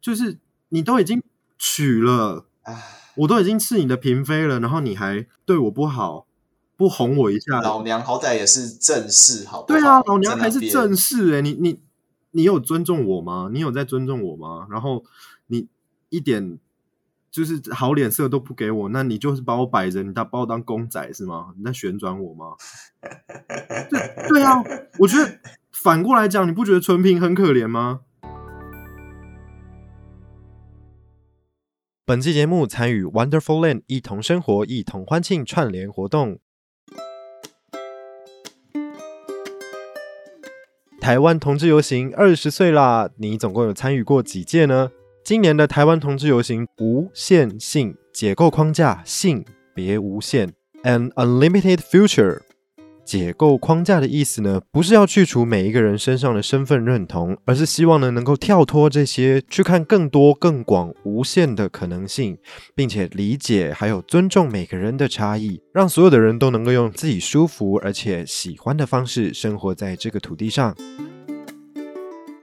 就是你都已经娶了，我都已经是你的嫔妃了，然后你还对我不好，不哄我一下。老娘好歹也是正室，好对啊，老娘还是正室哎，你你你有尊重我吗？你有在尊重我吗？然后你一点。就是好脸色都不给我，那你就是把我摆着，你把我当公仔是吗？你在旋转我吗？对对啊，我觉得反过来讲，你不觉得纯平很可怜吗？本期节目参与 Wonderful Land 一同生活、一同欢庆串联活动。台湾同志游行二十岁啦，你总共有参与过几届呢？今年的台湾同志游行，无限性解构框架，性别无限，an unlimited future。解构框架的意思呢，不是要去除每一个人身上的身份认同，而是希望呢能够跳脱这些，去看更多、更广、无限的可能性，并且理解还有尊重每个人的差异，让所有的人都能够用自己舒服而且喜欢的方式生活在这个土地上。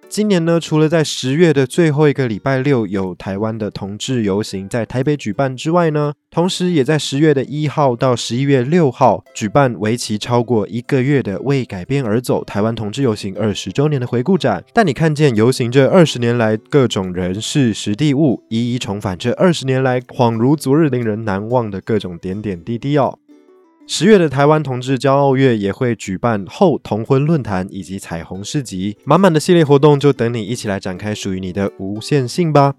今年呢，除了在十月的最后一个礼拜六有台湾的同志游行在台北举办之外呢，同时也在十月的一号到十一月六号举办为期超过一个月的为改变而走台湾同志游行二十周年的回顾展，但你看见游行这二十年来各种人事、实地物，一一重返这二十年来恍如昨日、令人难忘的各种点点滴滴哦。十月的台湾同志骄傲月也会举办后同婚论坛以及彩虹市集，满满的系列活动就等你一起来展开属于你的无限性吧！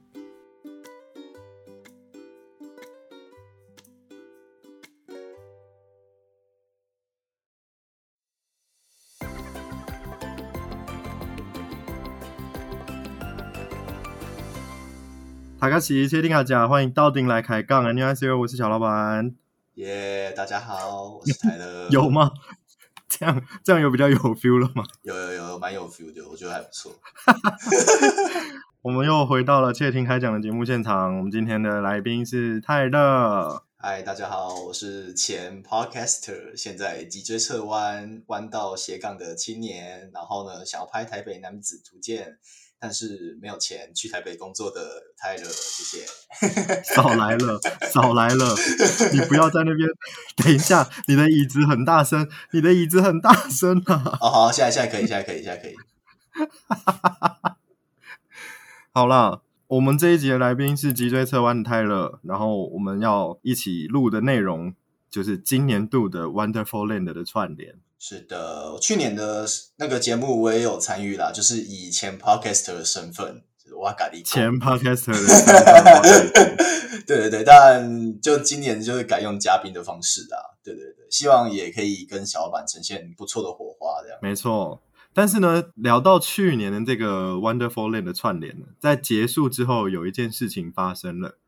塔卡奇，谢丁卡家，欢迎到顶来开杠 n 好，我是小老板。耶，大家好，我是泰勒。有吗？这样这样有比较有 feel 了吗？有有有，蛮有 feel 的，我觉得还不错。我们又回到了窃听开讲的节目现场。我们今天的来宾是泰勒。嗨，大家好，我是前 podcaster，现在脊椎侧弯弯道斜杠的青年。然后呢，想要拍台北男子图鉴。但是没有钱去台北工作的泰勒，谢谢。少来了，少来了！你不要在那边。等一下，你的椅子很大声，你的椅子很大声啊！哦，好，现在现在可以，现在可以，现在可以。好了，我们这一集的来宾是脊椎侧弯的泰勒，然后我们要一起录的内容就是今年度的 Wonderful Land 的串联。是的，去年的那个节目我也有参与啦，就是以前 podcaster 的身份，就是哇嘎利前 podcaster 的身份，对对对，但就今年就是改用嘉宾的方式啦，对对对，希望也可以跟小老板呈现不错的火花，这样没错。但是呢，聊到去年的这个 Wonderful Land 的串联呢，在结束之后，有一件事情发生了。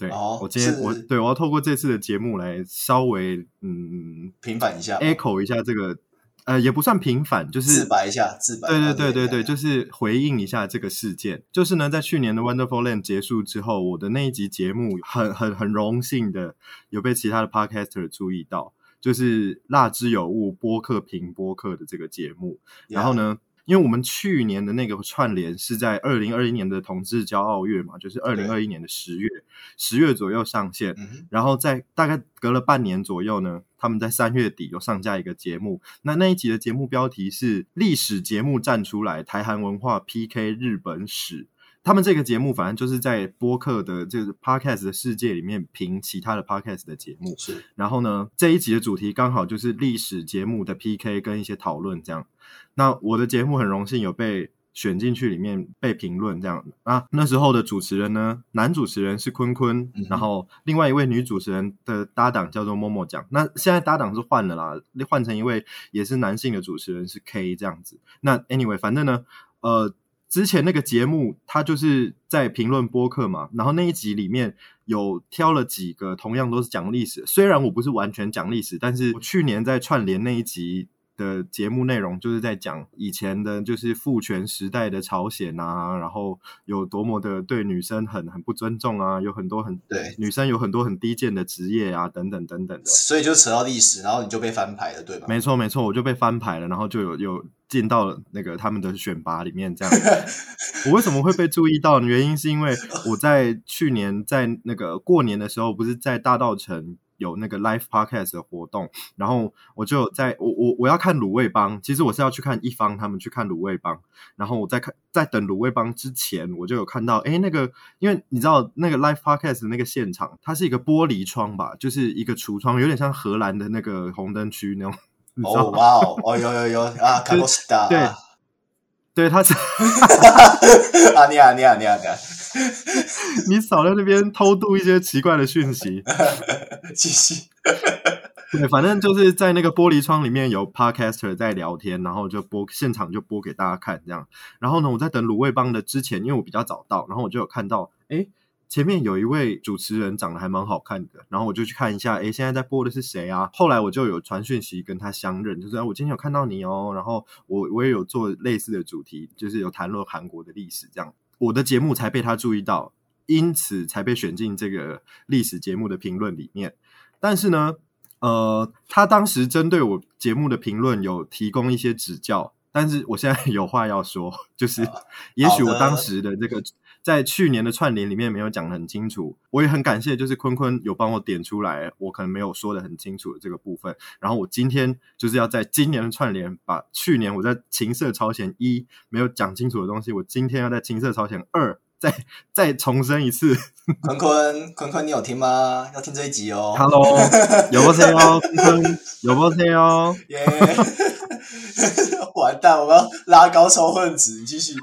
对，我今天我对我要透过这次的节目来稍微嗯平反一下，echo 一下这个呃也不算平反，就是自白一下，自白。对对对对对，就是回应一下这个事件。就是呢，在去年的 Wonderful Land 结束之后，我的那一集节目很很很荣幸的有被其他的 podcaster 注意到，就是蜡之有物播客评播客的这个节目。然后呢？因为我们去年的那个串联是在二零二一年的同志骄傲月嘛，就是二零二一年的十月，十月左右上线，然后在大概隔了半年左右呢，他们在三月底又上架一个节目。那那一集的节目标题是“历史节目站出来，台韩文化 PK 日本史”。他们这个节目反正就是在播客的这个 podcast 的世界里面评其他的 podcast 的节目。是，然后呢，这一集的主题刚好就是历史节目的 PK 跟一些讨论这样。那我的节目很荣幸有被选进去里面被评论这样啊。那时候的主持人呢，男主持人是坤坤，然后另外一位女主持人的搭档叫做默默讲。那现在搭档是换了啦，换成一位也是男性的主持人是 K 这样子。那 anyway，反正呢，呃。之前那个节目，他就是在评论播客嘛，然后那一集里面有挑了几个同样都是讲历史，虽然我不是完全讲历史，但是我去年在串联那一集的节目内容就是在讲以前的，就是父权时代的朝鲜啊，然后有多么的对女生很很不尊重啊，有很多很对女生有很多很低贱的职业啊，等等等等的。所以就扯到历史，然后你就被翻牌了，对吧？没错没错，我就被翻牌了，然后就有有进到了那个他们的选拔里面，这样。我为什么会被注意到呢？原因是因为我在去年在那个过年的时候，不是在大道城有那个 live podcast 的活动，然后我就在我我我要看卤味帮，其实我是要去看一方他们去看卤味帮，然后我在看在等卤味帮之前，我就有看到，诶，那个因为你知道那个 live podcast 的那个现场，它是一个玻璃窗吧，就是一个橱窗，有点像荷兰的那个红灯区那种，哦？哇哦，哦有有有啊，卡洛斯达，对对，他是啊你啊你啊你啊你啊，你少在那边偷渡一些奇怪的讯息。继续，对，反正就是在那个玻璃窗里面有 podcaster 在聊天，然后就播现场就播给大家看这样。然后呢，我在等卤味帮的之前，因为我比较早到，然后我就有看到，哎，前面有一位主持人长得还蛮好看的，然后我就去看一下，诶，现在在播的是谁啊？后来我就有传讯息跟他相认，就是、哎我今天有看到你哦，然后我我也有做类似的主题，就是有谈论韩国的历史这样，我的节目才被他注意到，因此才被选进这个历史节目的评论里面。但是呢，呃，他当时针对我节目的评论有提供一些指教，但是我现在有话要说，就是也许我当时的这个在去年的串联里面没有讲得很清楚，我也很感谢，就是坤坤有帮我点出来，我可能没有说的很清楚的这个部分。然后我今天就是要在今年的串联，把去年我在情色朝鲜一没有讲清楚的东西，我今天要在情色朝鲜二再再重申一次。坤 坤坤坤，你有听吗？要听这一集哦。Hello，有不谁哦，坤坤有不谁哦。耶！完蛋，我要拉高仇恨值，你继续。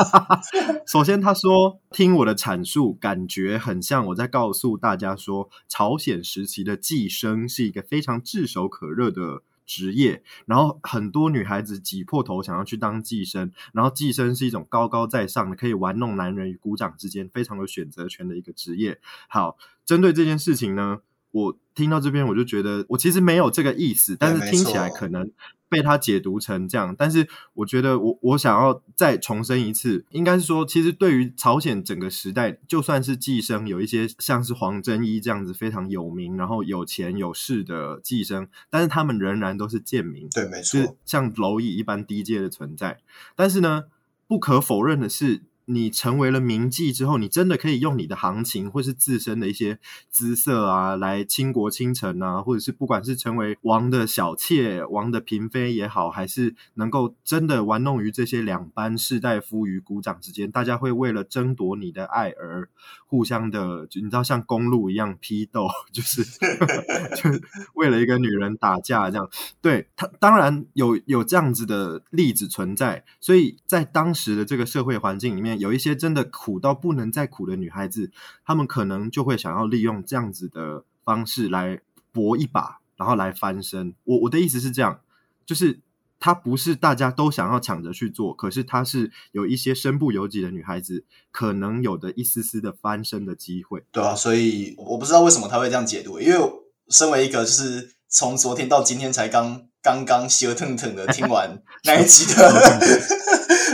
首先，他说听我的阐述，感觉很像我在告诉大家说，朝鲜时期的寄生是一个非常炙手可热的职业，然后很多女孩子挤破头想要去当寄生，然后寄生是一种高高在上的，可以玩弄男人与鼓掌之间非常有选择权的一个职业。好，针对这件事情呢，我听到这边我就觉得，我其实没有这个意思，但是听起来可能被他解读成这样。但是我觉得我我想要再重申一次，应该是说，其实对于朝鲜整个时代，就算是寄生，有一些像是黄真一这样子非常有名，然后有钱有势的寄生，但是他们仍然都是贱民，对，没就是错，像蝼蚁一般低阶的存在。但是呢，不可否认的是，你成为了名妓之后，你真的可以用你的行情或是自身的一些姿色啊，来倾国倾城啊，或者是不管是成为王的小妾、王的嫔妃也好，还是能够真的玩弄于这些两班士大夫与股掌之间，大家会为了争夺你的爱而互相的，你知道像公路一样批斗，就是 就是为了一个女人打架这样。对他，当然有有这样子的例子存在，所以在当时的这个社会环境里面，有一些真的苦到不能再苦的女孩子，她们可能就会想要利用这样子的方式来搏一把，然后来翻身。我我的意思是这样，就是。她不是大家都想要抢着去做，可是她是有一些身不由己的女孩子可能有的一丝丝的翻身的机会。对啊，所以我不知道为什么他会这样解读，因为身为一个就是从昨天到今天才刚刚刚热腾腾的听完那一集的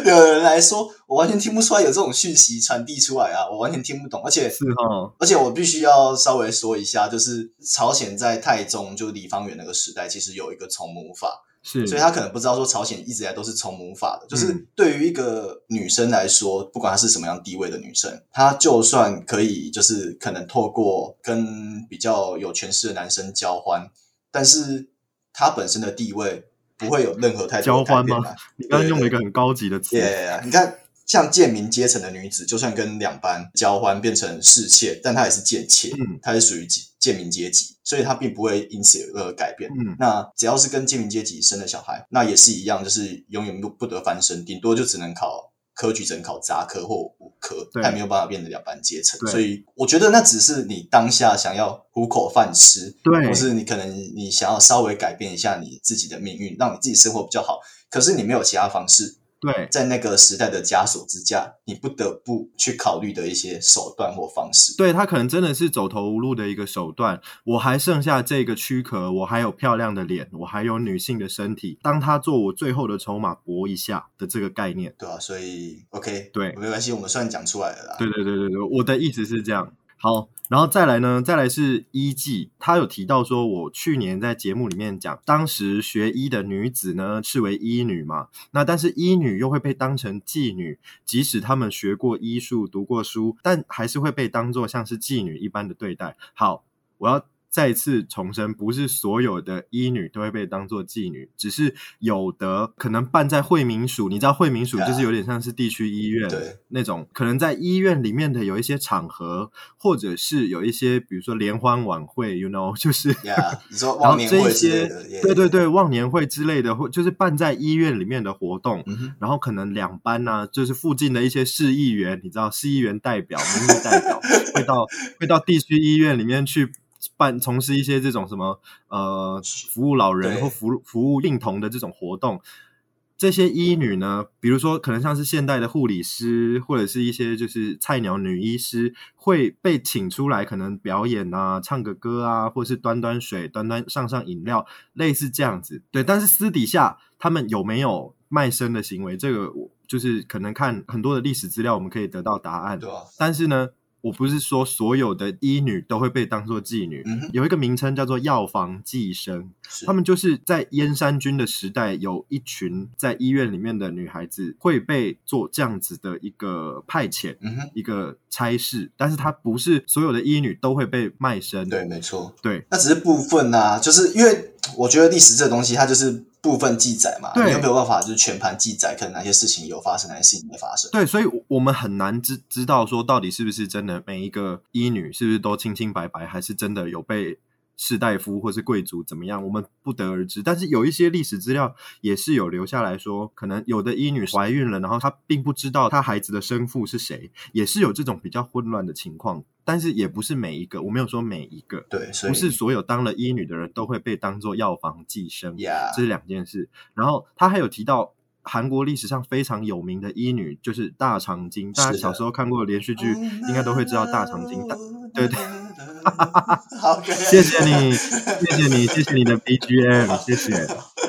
的人来说，我完全听不出来有这种讯息传递出来啊，我完全听不懂，而且是哈，而且我必须要稍微说一下，就是朝鲜在太宗就李方圆那个时代，其实有一个从母法，是，所以他可能不知道说朝鲜一直以来都是从母法的，就是嗯对于一个女生来说，不管她是什么样地位的女生，她就算可以就是可能透过跟比较有权势的男生交欢，但是她本身的地位不会有任何太多交换吗。你刚刚用了一个很高级的词，耶你看，像贱民阶层的女子，就算跟两班交欢变成侍妾，但她也是贱妾，嗯。她是属于贱贱民阶级，所以她并不会因此有任何改变。嗯，那只要是跟贱民阶级生的小孩，那也是一样，就是永远不不得翻身，顶多就只能考科举，只能考杂科或武科，对还没有办法变得两班阶层。所以我觉得那只是你当下想要糊口饭吃，对或是你可能你想要稍微改变一下你自己的命运，让你自己生活比较好。可是你没有其他方式，对在那个时代的枷锁之下，你不得不去考虑的一些手段或方式。对，他可能真的是走投无路的一个手段。我还剩下这个躯壳，我还有漂亮的脸，我还有女性的身体，当他做我最后的筹码搏一下的这个概念。对啊，所以 OK，对没关系，我们算讲出来了啦。对对对对对，我的意思是这样。好，然后再来呢，再来是医妓，他有提到说，我去年在节目里面讲，当时学医的女子呢视为医女嘛，那但是医女又会被当成妓女，即使她们学过医术、读过书，但还是会被当作像是妓女一般的对待。好，我要。再次重申，不是所有的医女都会被当做妓女，只是有的可能办在惠民署，你知道惠民署就是有点像是地区医院对。那种，可能在医院里面的有一些场合，或者是有一些比如说联欢晚会，you know，就是呀，你说然后这一忘年会之类些的，对对，对忘年会之类的，或就是办在医院里面的活动，然后可能两班呢、就是附近的一些市议员，你知道市议员代表、民意代表 会到会到地区医院里面去办从事一些这种什么呃服务老人或服服务病童的这种活动。这些医女呢，比如说可能像是现代的护理师，或者是一些就是菜鸟女医师，会被请出来，可能表演啊、唱个歌啊，或是端端水、端端上上饮料，类似这样子。对，但是私底下他们有没有卖身的行为，这个我就是可能看很多的历史资料，我们可以得到答案。对啊，但是呢，我不是说所有的医女都会被当做妓女，嗯有一个名称叫做药房寄生，是他们就是在燕山君的时代，有一群在医院里面的女孩子会被做这样子的一个派遣。嗯，一个差事，但是它不是所有的医女都会被卖身。对，没错，对那只是部分呐、就是因为我觉得历史这东西它就是部分记载嘛，对你又没有办法就是全盘记载，可能哪些事情有发生，哪些事情没发生。对，所以我们很难知知道说到底是不是真的每一个医女是不是都清清白白，还是真的有被士大夫或是贵族怎么样，我们不得而知。但是有一些历史资料也是有留下来说，可能有的医女怀孕了，然后她并不知道她孩子的生父是谁，也是有这种比较混乱的情况。但是也不是每一个，我没有说每一个，对，不是所有当了医女的人都会被当做药房寄生。呀这是两件事。然后他还有提到韩国历史上非常有名的医女，就是大长今。大家小时候看过的连续剧，应该都会知道大长今。大对对，好，谢谢你，谢谢你，谢谢你的 BGM，谢谢。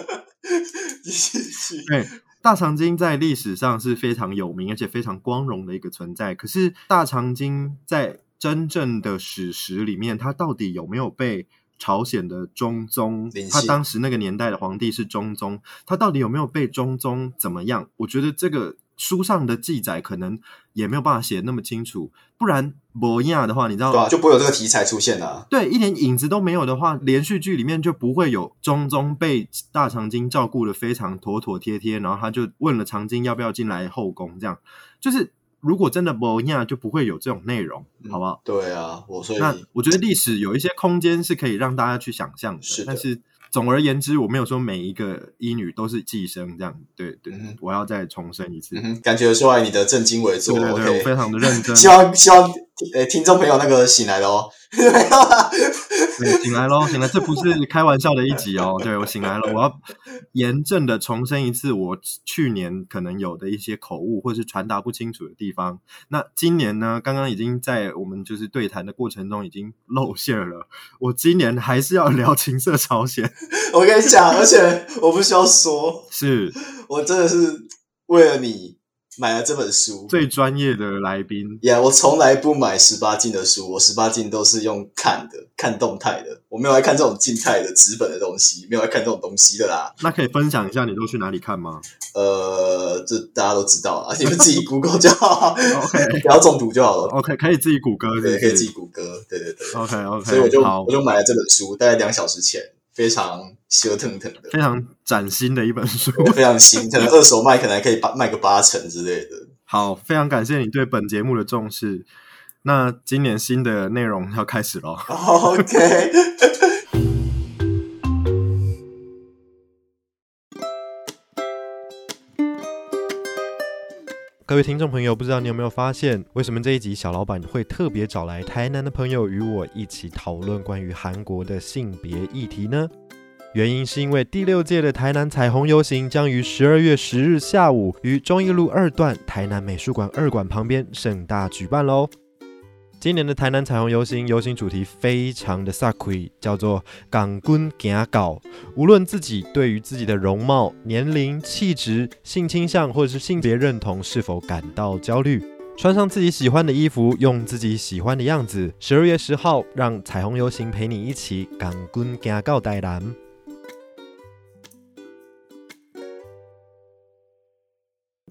继续。对，大长今在历史上是非常有名而且非常光荣的一个存在。可是大长今在真正的史实里面，它到底有没有被朝鲜的中宗？他当时那个年代的皇帝是中宗，他到底有没有被中宗怎么样？我觉得这个书上的记载可能也没有办法写得那么清楚。不然博亚的话，你知道对啊，就不会有这个题材出现啊。对，一点影子都没有的话，连续剧里面就不会有中宗被大长今照顾的非常妥妥帖帖，然后他就问了长今要不要进来后宫，这样就是如果真的不一样，就不会有这种内容，嗯好不好？对啊，我所以那我觉得历史有一些空间是可以让大家去想象的，是的。但是总而言之，我没有说每一个医女都是寄生这样，对对，嗯我要再重申一次，嗯，感觉出来你的正襟危坐。对对对，我非常的认真，希望希望呃听众朋友那个醒来了哦，没有啦，对，醒来喽，醒来，这不是开玩笑的一集哦。对我醒来了，我要严正的重申一次，我去年可能有的一些口误或是传达不清楚的地方。那今年呢，刚刚已经在我们就是对谈的过程中已经露馅了。我今年还是要聊情色朝鲜，我跟你讲，而且我不需要说，是我真的是为了你买了这本书。最专业的来宾。呀我从来不买十八禁的书，我十八禁都是用看的，看动态的，我没有来看这种静态的纸本的东西，没有来看这种东西的啦。那可以分享一下你都去哪里看吗呃，这大家都知道啊，你们自己 Google 就好？OK 不要中毒就好了。OK，可以自己谷歌，对，可以自己己。谷歌，对对对。OK OK，所以我就我，就买了这本书，大概两小时前，非常热腾腾的，非常崭新的一本书。非常新，可能二手卖可能还可以八卖个八成之类的。好，非常感谢你对本节目的重视。那今年新的内容要开始喽。OK，各位听众朋友，不知道你有没有发现，为什么这一集小老板会特别找来台南的朋友与我一起讨论关于韩国的性别议题呢？原因是因为第六届的台南彩虹游行将于十二月十日下午于忠义路二段台南美术馆二馆旁边盛大举办喽。今年的台南彩虹游行，游行主题非常的萨亏，叫做“港军行搞”。无论自己对于自己的容貌、年龄、气质、性倾向或者是性别认同是否感到焦虑，穿上自己喜欢的衣服，用自己喜欢的样子。十二月十号，让彩虹游行陪你一起“港军行搞”台南。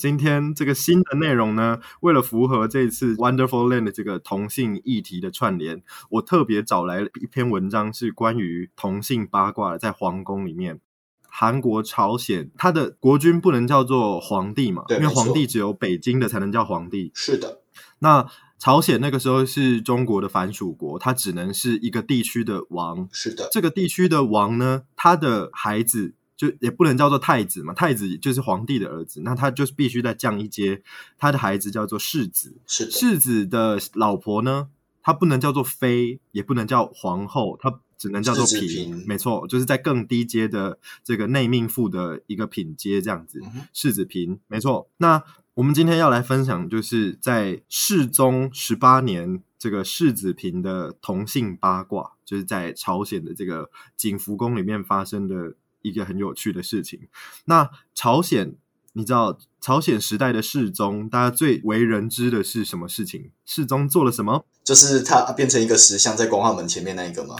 今天这个新的内容呢，为了符合这次 Wonderful Land 的这个同性议题的串联，我特别找来了一篇文章，是关于同性八卦的，在皇宫里面，韩国、朝鲜，他的国君不能叫做皇帝嘛，因为皇帝只有北京的才能叫皇帝。是的，那朝鲜那个时候是中国的藩属国，他只能是一个地区的王。是的，这个地区的王呢，他的孩子就也不能叫做太子嘛，太子就是皇帝的儿子，那他就是必须再降一阶，他的孩子叫做世子。是，世子的老婆呢，他不能叫做妃，也不能叫皇后，他只能叫做嫔。嫔没错，就是在更低阶的这个内命妇的一个品阶这样子。嗯世子嫔，没错。那我们今天要来分享，就是在世宗十八年，这个世子嫔的同性八卦，就是在朝鲜的这个景福宫里面发生的一个很有趣的事情。那朝鲜，你知道朝鲜时代的世宗，大家最为人知的是什么事情？世宗做了什么？就是他变成一个石像在光化门前面那一个吗？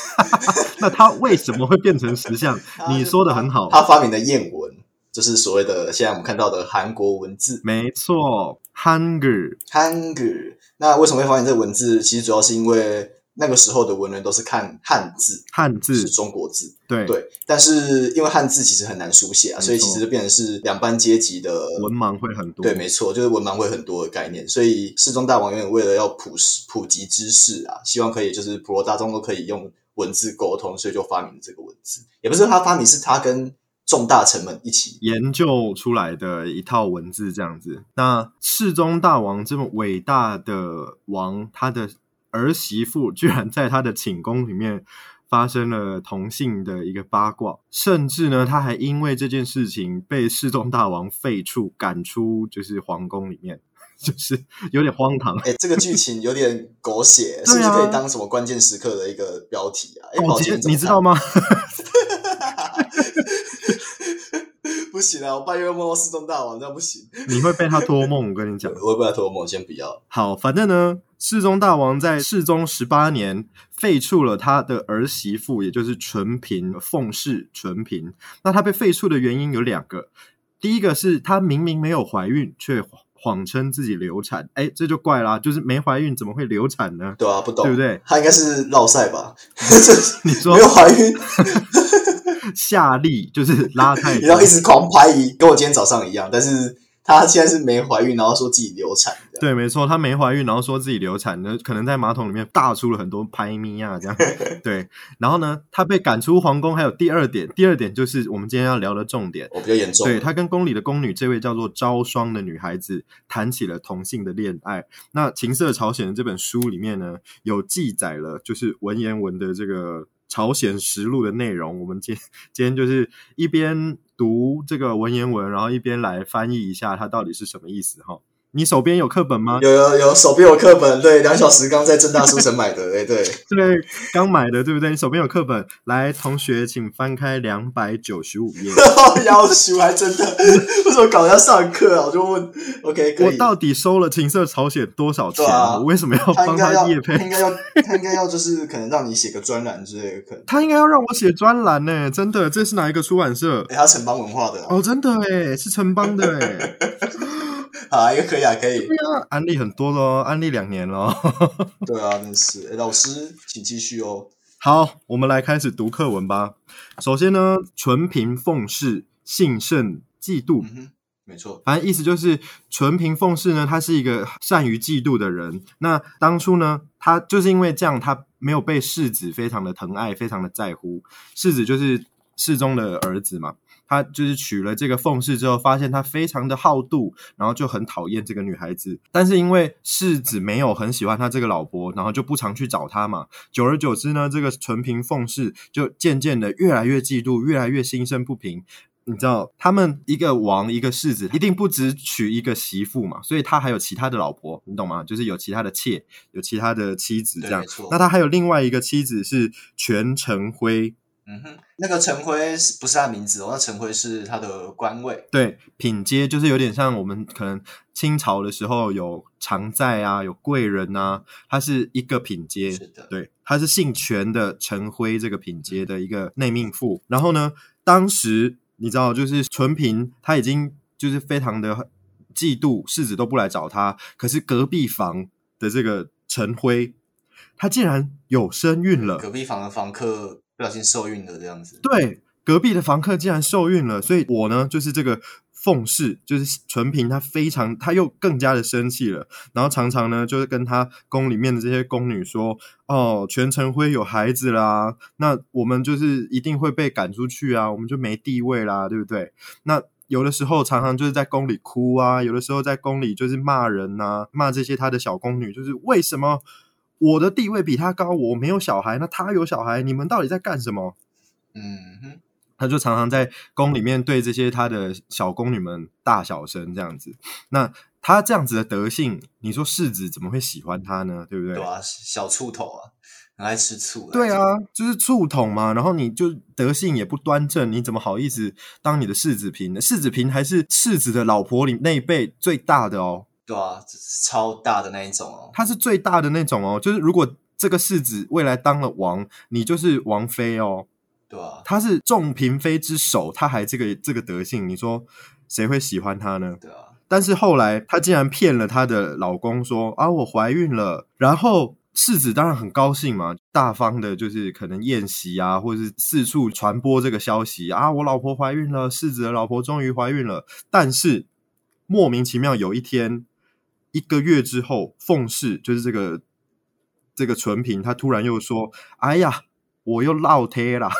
那他为什么会变成石像？你说的很好，他发明的谚文，就是所谓的现在我们看到的韩国文字没错，Hunger，Hangul。那为什么会发明这个文字？其实主要是因为那个时候的文人都是看汉字，汉字是，中国字。对，对，但是因为汉字其实很难书写啊，所以其实就变成是两班阶级的文盲会很多。对，没错，就是文盲会很多的概念，所以世宗大王永远为了要普世普及知识啊，希望可以就是普罗大众都可以用文字沟通，所以就发明了这个文字。也不是他发明，是他跟众大臣们一起。研究出来的一套文字这样子。那世宗大王这么伟大的王，他的儿媳妇居然在他的寝宫里面发生了同性的一个八卦，甚至呢，他还因为这件事情被世宗大王废黜，赶出就是皇宫里面，就是有点荒唐。哎，这个剧情有点狗血，是不是可以当什么关键时刻的一个标题啊？哎，哦，宝剑？你知道吗？不行啊，我半夜梦到世宗大王，这样不行。你会被他托梦，我跟你讲。我会被他托梦？先不要。好，反正呢，世宗大王在世宗十八年废黜了他的儿媳妇，也就是纯嫔奉氏纯嫔。那他被废黜的原因有两个，第一个是他明明没有怀孕，却谎称自己流产，哎，这就怪啦，就是没怀孕怎么会流产呢？对啊，不懂，对不对？他应该是落赛吧？你说没有怀孕，下力就是拉太 然后一直狂拍一，跟我今天早上一样，但是她现在是没怀孕，然后说自己流产的。对，没错，她没怀孕，然后说自己流产，呢，可能在马桶里面大出了很多拍咪啊，这样 对。然后呢，她被赶出皇宫，还有第二点，第二点就是我们今天要聊的重点。我比较严重，对她跟宫里的宫女这位叫做昭霜的女孩子谈起了同性的恋爱。那《情色朝鲜》的这本书里面呢，有记载了就是文言文的这个朝鲜实录的内容。我们今今天就是一边读这个文言文，然后一边来翻译一下它到底是什么意思哈。你手边有课本吗？有有有，手边有课本，对，两小时刚在正大书城买的，哎，对，对，刚买的，对不对？你手边有课本，来，同学，请翻开两百九十五页。要求还真的，为什么搞得要上课啊？我就问，OK。我到底收了情色朝鲜多少钱？啊我为什么要帮他应该要，业 配他？应该要，他应该要，就是可能让你写个专栏之类的，可能。他应该要让我写专栏呢，真的，这是哪一个出版社？哎，他城邦文化的啊，哦，真的哎，是城邦的哎，好啊，一个可以啊，可以。对啊，安利很多咯，安利两年咯。对啊，真是。哎老师，请继续哦。好，我们来开始读课文吧。首先呢，纯嫔凤氏性甚嫉妒，没错。反正意思就是纯嫔凤氏呢，他是一个善于嫉妒的人。那当初呢，他就是因为这样，他没有被世子非常的疼爱，非常的在乎。世子就是世宗的儿子嘛。他就是娶了这个凤氏之后，发现他非常的好妒，然后就很讨厌这个女孩子。但是因为世子没有很喜欢他这个老婆，然后就不常去找他嘛。久而久之呢，这个纯平凤氏就渐渐的越来越嫉妒，越来越心生不平。你知道，他们一个王一个世子，一定不只娶一个媳妇嘛，所以他还有其他的老婆，你懂吗？就是有其他的妾，有其他的妻子这样。那他还有另外一个妻子是全成辉。嗯哼，那个陈辉是不是他名字哦，那陈辉是他的官位。对，品阶就是有点像我们可能清朝的时候有常在啊，有贵人啊，他是一个品阶。是的，对，他是姓权的陈辉这个品阶的一个内命妇。然后呢，当时。你知道，就是纯平他已经就是非常的嫉妒世子都不来找他，可是隔壁房的这个陈辉，他竟然有身孕了。隔壁房的房客不小心受孕了，这样子。对，隔壁的房客竟然受孕了，所以我呢就是这个。凤氏就是纯平，他非常他又更加的生气了，然后常常呢就是跟他宫里面的这些宫女说：“哦，全城辉有孩子啦，那我们就是一定会被赶出去啊，我们就没地位啦，对不对？”那有的时候常常就是在宫里哭啊，有的时候在宫里就是骂人呐，骂这些他的小宫女，就是为什么我的地位比他高，我没有小孩，那他有小孩，你们到底在干什么？嗯哼。他就常常在宫里面对这些他的小宫女们大小声这样子。那他这样子的德性，你说世子怎么会喜欢他呢？对不对？对啊，小醋头啊，很爱吃醋。对啊，就是醋桶嘛。然后你就德性也不端正，你怎么好意思当你的世子嫔呢？世子嫔还是世子的老婆里那一辈最大的哦。对啊，超大的那一种哦。他是最大的那种哦。就是如果这个世子未来当了王，你就是王妃哦。对啊，他是众嫔妃之首，他还这个这个德性，你说谁会喜欢他呢？对啊，但是后来他竟然骗了他的老公，说啊我怀孕了，然后世子当然很高兴嘛，大方的就是可能宴席啊，或者是四处传播这个消息啊，我老婆怀孕了，世子的老婆终于怀孕了。但是莫名其妙有一天，一个月之后，凤氏就是这个这个纯平，他突然又说，哎呀。我又落胎了，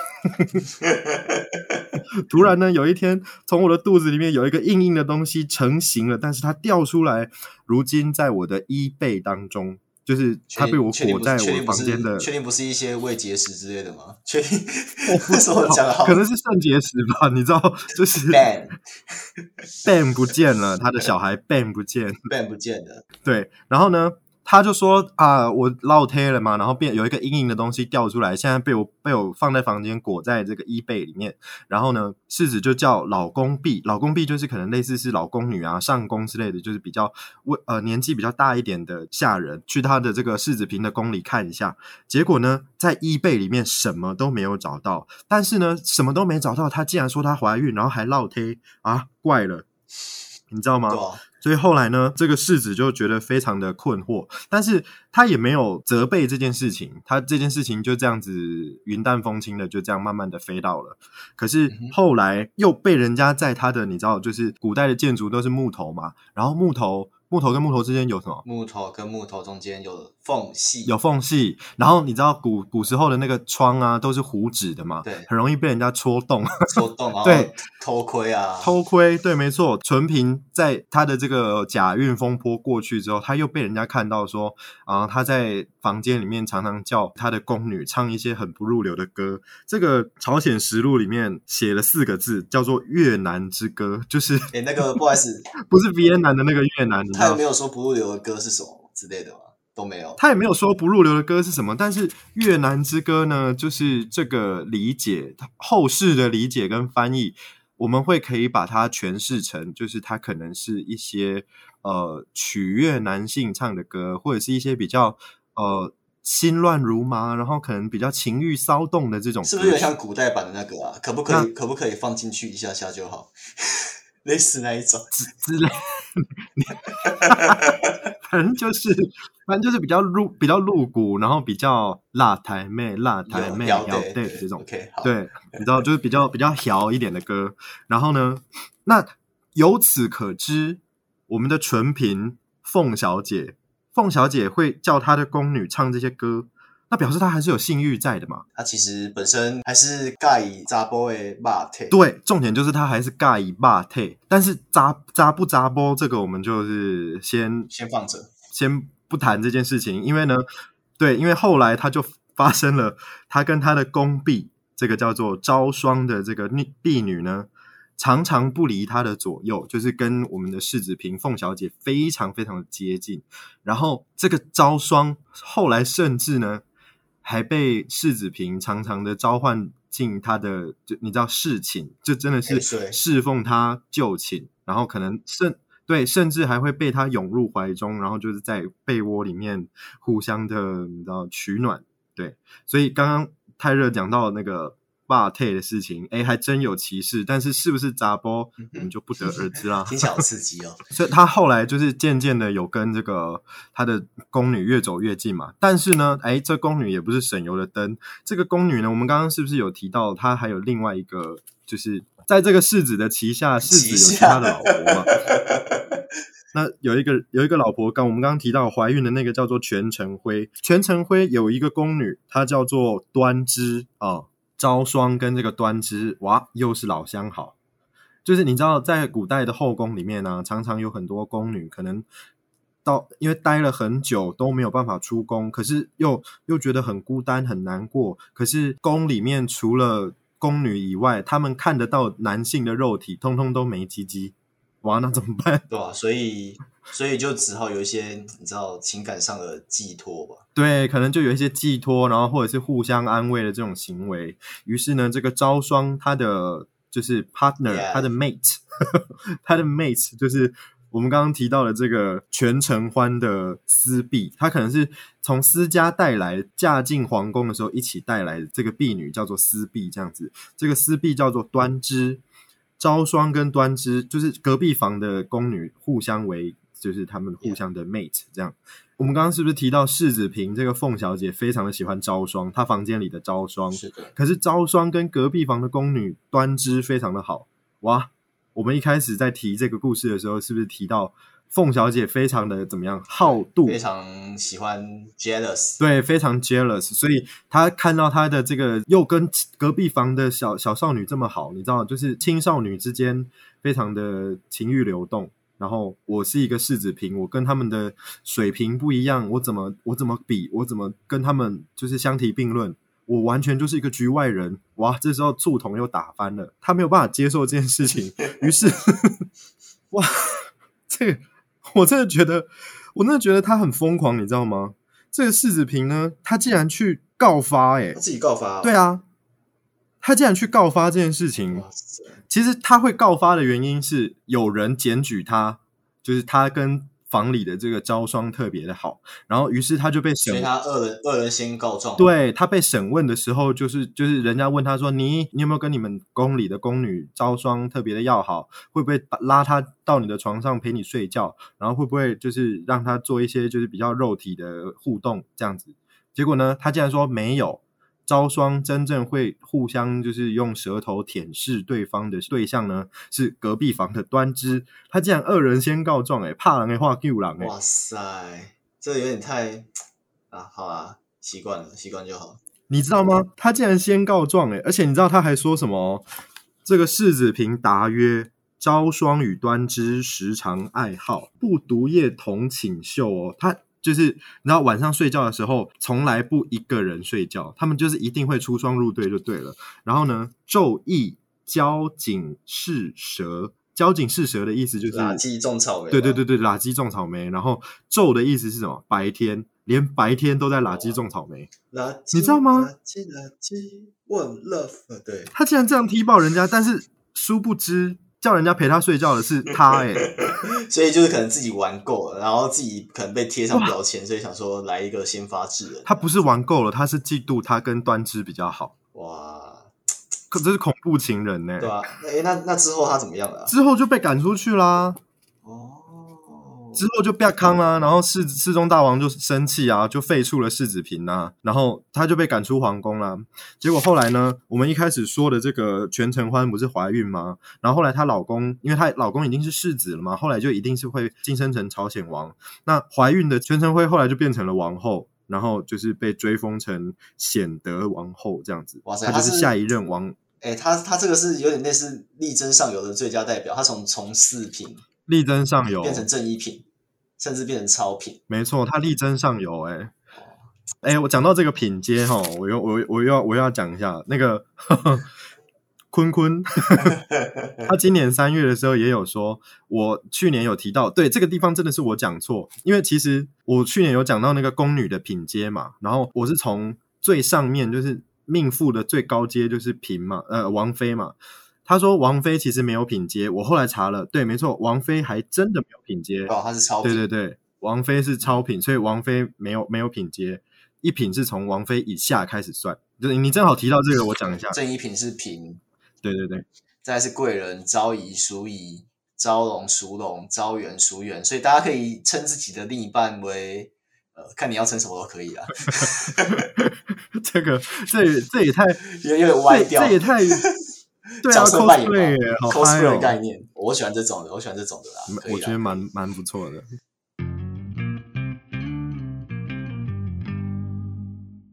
突然呢，有一天从我的肚子里面有一个硬硬的东西成型了，但是它掉出来，如今在我的衣背当中，就是他被我裹在我房间的。确定不是一些胃结石之类的吗？确定？我不是我讲好，可能是肾结石吧？你知道，就是 ban ban 不见了，他的小孩 ban 不见，ban 不见了。对，然后呢？他就说啊，我落胎了嘛，然后变有一个硬硬的东西掉出来，现在被我被我放在房间裹在这个衣被里面。然后呢，世子就叫老公婢，老公婢就是可能类似是老宫女啊、上宫之类的，就是比较为呃年纪比较大一点的下人，去他的这个世子嫔的宫里看一下。结果呢，在衣被里面什么都没有找到，但是呢，什么都没找到，她竟然说她怀孕，然后还落胎啊，怪了，你知道吗？所以后来呢，这个世子就觉得非常的困惑，但是他也没有责备这件事情，他这件事情就这样子云淡风轻的就这样慢慢的飞到了。可是后来又被人家在他的，你知道，就是古代的建筑都是木头嘛，然后木头。木头跟木头之间有什么？木头跟木头中间有缝隙，有缝隙。然后你知道古古时候的那个窗啊，都是糊纸的嘛，对，很容易被人家戳洞，戳洞，对，偷窥啊，偷窥，对，没错。纯平在他的这个假孕风波过去之后，他又被人家看到说啊，他在房间里面常常叫他的宫女唱一些很不入流的歌。这个朝鲜实录里面写了四个字，叫做越南之歌，就是哎，那个不好意思，不是越南的那个越南。他也没有说不入流的歌是什么之类的吗？都没有。他也没有说不入流的歌是什么，但是越南之歌呢，就是这个理解，后世的理解跟翻译，我们会可以把它诠释成，就是它可能是一些呃取悦男性唱的歌，或者是一些比较呃心乱如麻，然后可能比较情欲骚动的这种，是不是有点像古代版的那个啊？可不可以？可不可以放进去一下下就好？类似那一种。之之类，反正就是，反正就是比较露比较露骨，然后比较辣台妹辣台妹摇对这种，对，你知道就是比较比较摇一点的歌。然后呢，那由此可知，我们的纯平凤小姐，凤小姐会叫她的宫女唱这些歌，那表示他还是有性欲在的嘛？他其实本身还是盖扎波的霸体，对，重点就是他还是盖以霸退，但是扎扎不扎波这个我们就是先先放着。先不谈这件事情，因为呢，对，因为后来他就发生了，他跟他的宫婢，这个叫做招霜的这个婢婢女呢，常常不离他的左右，就是跟我们的世子嫔凤小姐非常非常的接近。然后这个招霜后来甚至呢，还被世子平常常的召唤进他的，就你知道侍寝，就真的是侍奉他就寝，然后可能甚对，甚至还会被他涌入怀中，然后就是在被窝里面互相的你知道取暖。对，所以刚刚泰热讲到那个霸退的事情，哎，还真有歧视，但是是不是杂波，我们就不得而知啦。听起来好刺激哦。所以他后来就是渐渐的有跟这个他的宫女越走越近嘛。但是呢，哎，这宫女也不是省油的灯。这个宫女呢，我们刚刚是不是有提到，她还有另外一个，就是在这个世子的旗下，世子有其他的老婆嘛？那有一个有一个老婆，刚我们刚刚提到怀孕的那个叫做全成辉，全成辉有一个宫女，她叫做端之啊，招霜跟这个端之，哇，又是老相好。就是你知道，在古代的后宫里面呢、常常有很多宫女，可能到因为待了很久都没有办法出宫，可是又又觉得很孤单很难过。可是宫里面除了宫女以外，他们看得到男性的肉体，通通都没鸡鸡，哇，那怎么办？对吧、所以所以就只好有一些你知道情感上的寄托吧。对，可能就有一些寄托，然后或者是互相安慰的这种行为。于是呢，这个招双他的就是 partner. 他的 mate，他的 mate 就是我们刚刚提到的这个全承欢的私婢，他可能是从私家带来，嫁进皇宫的时候一起带来的这个婢女叫做私婢，这样子。这个私婢叫做端枝，招霜跟端之就是隔壁房的宫女互相为，就是他们互相的 mate 这样。我们刚刚是不是提到世子平这个凤小姐非常的喜欢招霜，她房间里的招霜，是的，可是招霜跟隔壁房的宫女端之非常的好哇。我们一开始在提这个故事的时候，是不是提到凤小姐非常的怎么样好妒，非常喜欢 jealous。对，非常 jealous，所以她看到她的这个又跟隔壁房的小小少女这么好，你知道，就是青少女之间非常的情欲流动。然后我是一个世子嫔，我跟他们的水平不一样，我怎么我怎么比，我怎么跟他们就是相提并论？我完全就是一个局外人，哇！这时候醋桶又打翻了，他没有办法接受这件事情，于是，哇，这个我真的觉得，我真的觉得他很疯狂，你知道吗？这个世子平呢，他竟然去告发、欸，他自己告发、哦。对啊，他竟然去告发这件事情，其实他会告发的原因是有人检举他，就是他跟房里的这个招霜特别的好，然后于是他就被审所以他恶人恶人先告状。，对他被审问的时候，就是就是人家问他说：“你你有没有跟你们宫里的宫女招霜特别的要好？会不会拉她到你的床上陪你睡觉？然后会不会就是让她做一些就是比较肉体的互动这样子？”结果呢，他竟然说没有。招霜真正会互相就是用舌头舔舐对方的对象呢，是隔壁房的端之。他竟然二人先告状、欸，怕狼的话救狼、欸，哇塞，这有点太啊，好啊，习惯了，习惯就好。你知道吗？他竟然先告状诶，而且你知道他还说什么哦？这个世子平答曰：“招霜与端之时常爱好，不独夜同寝袖哦。”他就是你知道晚上睡觉的时候，从来不一个人睡觉，他们就是一定会出双入对就对了。然后呢，昼夜交颈是蛇，交颈是蛇的意思就是垃圾种草莓。对对对，对，垃圾种草莓。然后昼的意思是什么？白天，连白天都在垃圾种草莓。垃圾，你知道吗垃圾垃圾，one love，对，他竟然这样踢爆人家，但是殊不知叫人家陪他睡觉的是 他哎、所以就是可能自己玩够了，然后自己可能被贴上标签，所以想说来一个先发制人。他不是玩够了，他是嫉妒他跟端之比较好，哇，可这是恐怖情人呢、对啊，哎，那那之后他怎么样了啊？之后就被赶出去啦，哦，之后就被康啦，然后世世宗大王就生气啊，就废黜了世子嫔啊，然后他就被赶出皇宫啦。结果后来呢，我们一开始说的这个全承欢不是怀孕吗？然后后来她老公，因为她老公已经是世子了嘛，后来就一定是会晋升成朝鲜王。那怀孕的全承辉后来就变成了王后。然后就是被追封成显德王后这样子。哇塞她就是她是下一任王哎，他他这个是有点类似力争上游的最佳代表，他从从四品力争上游，变成正一品，甚至变成超品。没错，他力争上游、欸，哎。哎，我讲到这个品阶哈，我又我我又要我又要讲一下那个坤坤，他今年三月的时候也有说，我去年有提到，对这个地方真的是我讲错，因为其实我去年有讲到那个宫女的品阶嘛，然后我是从最上面就是命妇的最高阶就是嫔嘛，呃王妃嘛，他说王菲其实没有品阶，我后来查了，对，没错，王菲还真的没有品阶，哦，他是超品，对对对，王菲是超品，所以王菲没有没有品阶，一品是从王菲以下开始算。就是你正好提到这个，我讲一下。正一品是嫔，对对对，再是贵人、昭仪、淑仪、昭容、淑容、昭元、淑元，所以大家可以称自己的另一半为呃，看你要称什么都可以啊，这个这也这也太有有点歪掉，这也太对啊角色扮演嘛，cosplay 耶，cosplay 的哦！概念，我喜欢这种的，我喜欢这种的啦。我觉得蛮蛮不错的。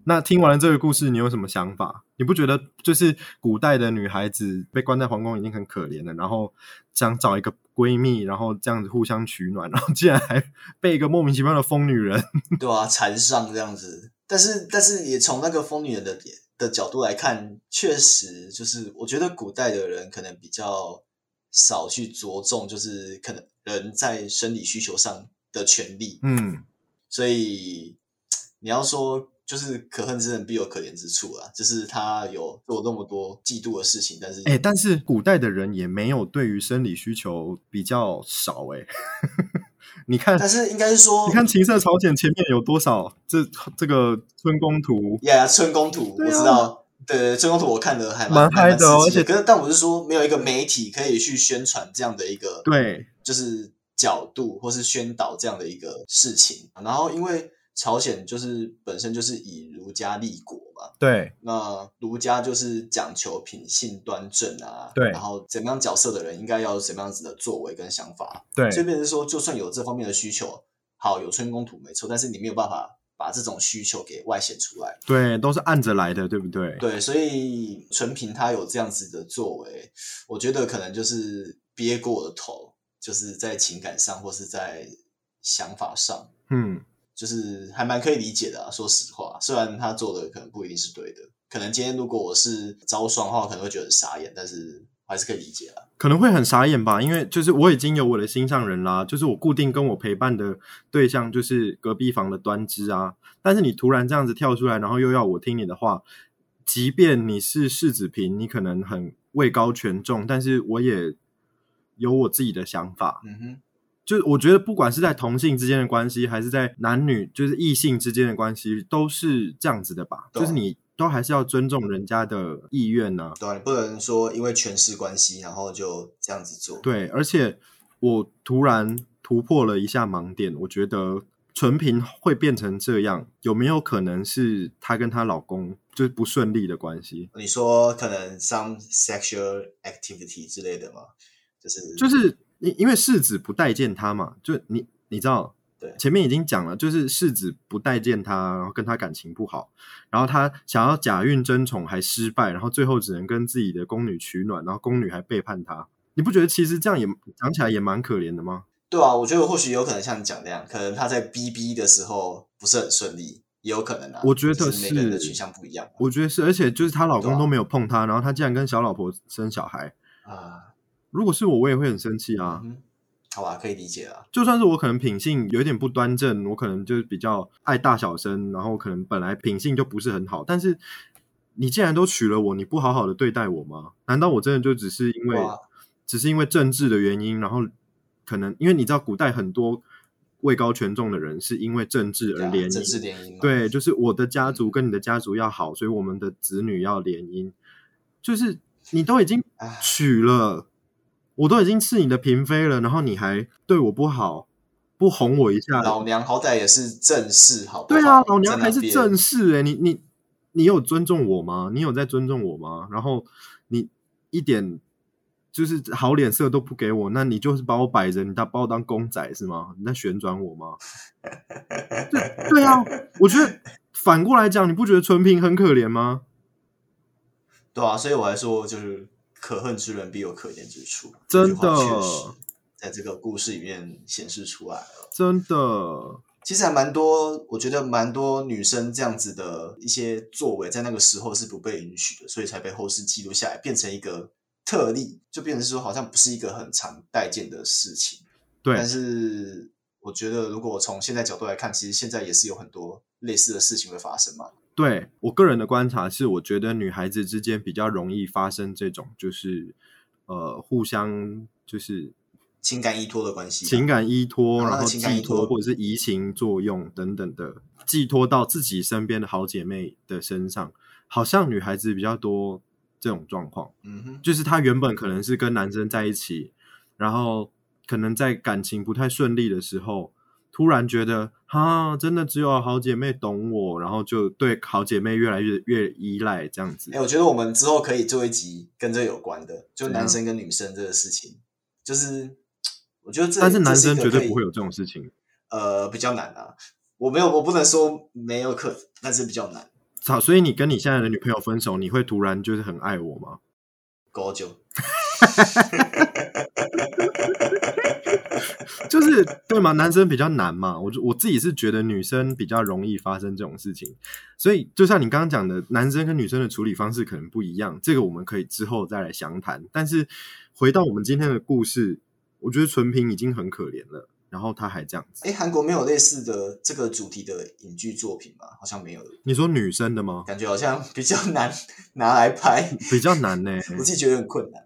那听完了这个故事，你有什么想法？你不觉得就是古代的女孩子被关在皇宫已经很可怜了，然后想找一个闺蜜，然后这样子互相取暖，然后竟然还被一个莫名其妙的疯女人，对啊，缠上这样子，但是但是也从那个疯女人的的角度来看，确实就是我觉得古代的人可能比较少去着重，就是可能人在生理需求上的权利，嗯，所以你要说就是可恨之人必有可怜之处啊，就是他有做那么多嫉妒的事情，但是哎、但是古代的人也没有对于生理需求比较少哎、你看，但是应该是说，你看情色朝鲜前面有多少这这个春宫图，呀呀，春宫图、啊我知道，对春宫图我看的还蛮嗨的而且可是但我是说，没有一个媒体可以去宣传这样的一个对，就是角度，或是宣导这样的一个事情。然后因为朝鲜就是本身就是以儒家立国嘛，对，那儒家就是讲求品性端正啊，对。然后怎么样角色的人应该要有什么样子的作为跟想法，对，所以变成说，就算有这方面的需求，好有春宫图没错，但是你没有办法把这种需求给外显出来。对，都是按着来的，对不对？对，所以纯平他有这样子的作为，我觉得可能就是憋过了头，就是在情感上或是在想法上，嗯，就是还蛮可以理解的啊。说实话，虽然他做的可能不一定是对的，可能今天如果我是招双的话，可能会觉得很傻眼，但是还是可以理解啊。可能会很傻眼吧，因为就是我已经有我的心上人啦，就是我固定跟我陪伴的对象就是隔壁房的端枝啊，但是你突然这样子跳出来，然后又要我听你的话，即便你是世子平，你可能很位高权重，但是我也有我自己的想法，嗯哼，就是我觉得不管是在同性之间的关系，还是在男女就是异性之间的关系，都是这样子的吧，就是你都还是要尊重人家的意愿呢、对啊，你不能说因为权势关系，然后就这样子做。对，而且我突然突破了一下盲点，我觉得纯平会变成这样，有没有可能是她跟她老公就是不顺利的关系？你说可能 some sexual activity 之类的吗？就是就是因因为世子不待见他嘛，就你你知道。对前面已经讲了，就是世子不待见他，然后跟他感情不好，然后他想要假孕争宠还失败，然后最后只能跟自己的宫女取暖，然后宫女还背叛他。你不觉得其实这样也讲起来也蛮可怜的吗？对啊，我觉得或许有可能像你讲那样，可能他在 BB 的时候不是很顺利，也有可能啊。我觉得就是每个人的是取向不一样嘛我觉得是，而且就是她老公都没有碰她，然后她竟然跟小老婆生小孩。啊。如果是我，我也会很生气啊。嗯，好吧，可以理解啊。就算是我可能品性有点不端正，我可能就是比较爱大小声，然后可能本来品性就不是很好，但是你既然都娶了我，你不好好的对待我吗？难道我真的就只是因为只是因为政治的原因，然后可能因为你知道古代很多位高权重的人是因为政治而联政治姻，联姻。对，就是我的家族跟你的家族要好，所以我们的子女要联姻。就是你都已经娶了，我都已经是你的嫔妃了，然后你还对我不好，不哄我一下。老娘好歹也是正室，好不好？对啊，老娘在那边还是正室哎、你你你有尊重我吗？你有在尊重我吗？然后你一点就是好脸色都不给我，那你就是把我摆着，你当把我当公仔是吗？你在旋转我吗？对对啊，我觉得反过来讲，你不觉得纯平很可怜吗？对啊，所以我还说就是可恨之人必有可怜之处，真的确实在这个故事里面显示出来了。真的，其实还蛮多，我觉得蛮多女生这样子的一些作为，在那个时候是不被允许的，所以才被后世记录下来，变成一个特例，就变成说好像不是一个很常待见的事情。对但是我觉得，如果从现在角度来看，其实现在也是有很多类似的事情会发生嘛。对我个人的观察是，我觉得女孩子之间比较容易发生这种，就是呃，互相就是情感依托的关系，情感依托，啊然后情感依寄托托。或者是移情作用等等的，寄托到自己身边的好姐妹的身上，好像女孩子比较多这种状况。嗯哼，就是她原本可能是跟男生在一起，然后可能在感情不太顺利的时候，突然觉得哈，真的只有好姐妹懂我，然后就对好姐妹越来越越依赖这样子哎、。我觉得我们之后可以做一集跟这有关的，就男生跟女生这个事情，就是我觉得这但是男生绝对不会有这种事情。呃比较难啊。我没有，我不能说没有可能，但是比较难。好，所以你跟你现在的女朋友分手，你会突然就是很爱我吗？高就 就是对嘛，男生比较难嘛。我就我自己是觉得女生比较容易发生这种事情，所以就像你刚刚讲的，男生跟女生的处理方式可能不一样，这个我们可以之后再来详谈。但是回到我们今天的故事，我觉得纯平已经很可怜了，然后他还这样子。哎，韩国没有类似的这个主题的影剧作品吗？好像没有，你说女生的吗？感觉好像比较难 拿来拍，比较难呢、我自己觉得很困难。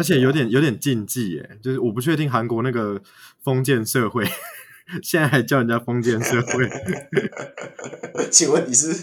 而且有点有点禁忌耶，就是我不确定韩国那个封建社会现在还叫人家封建社会。请问你是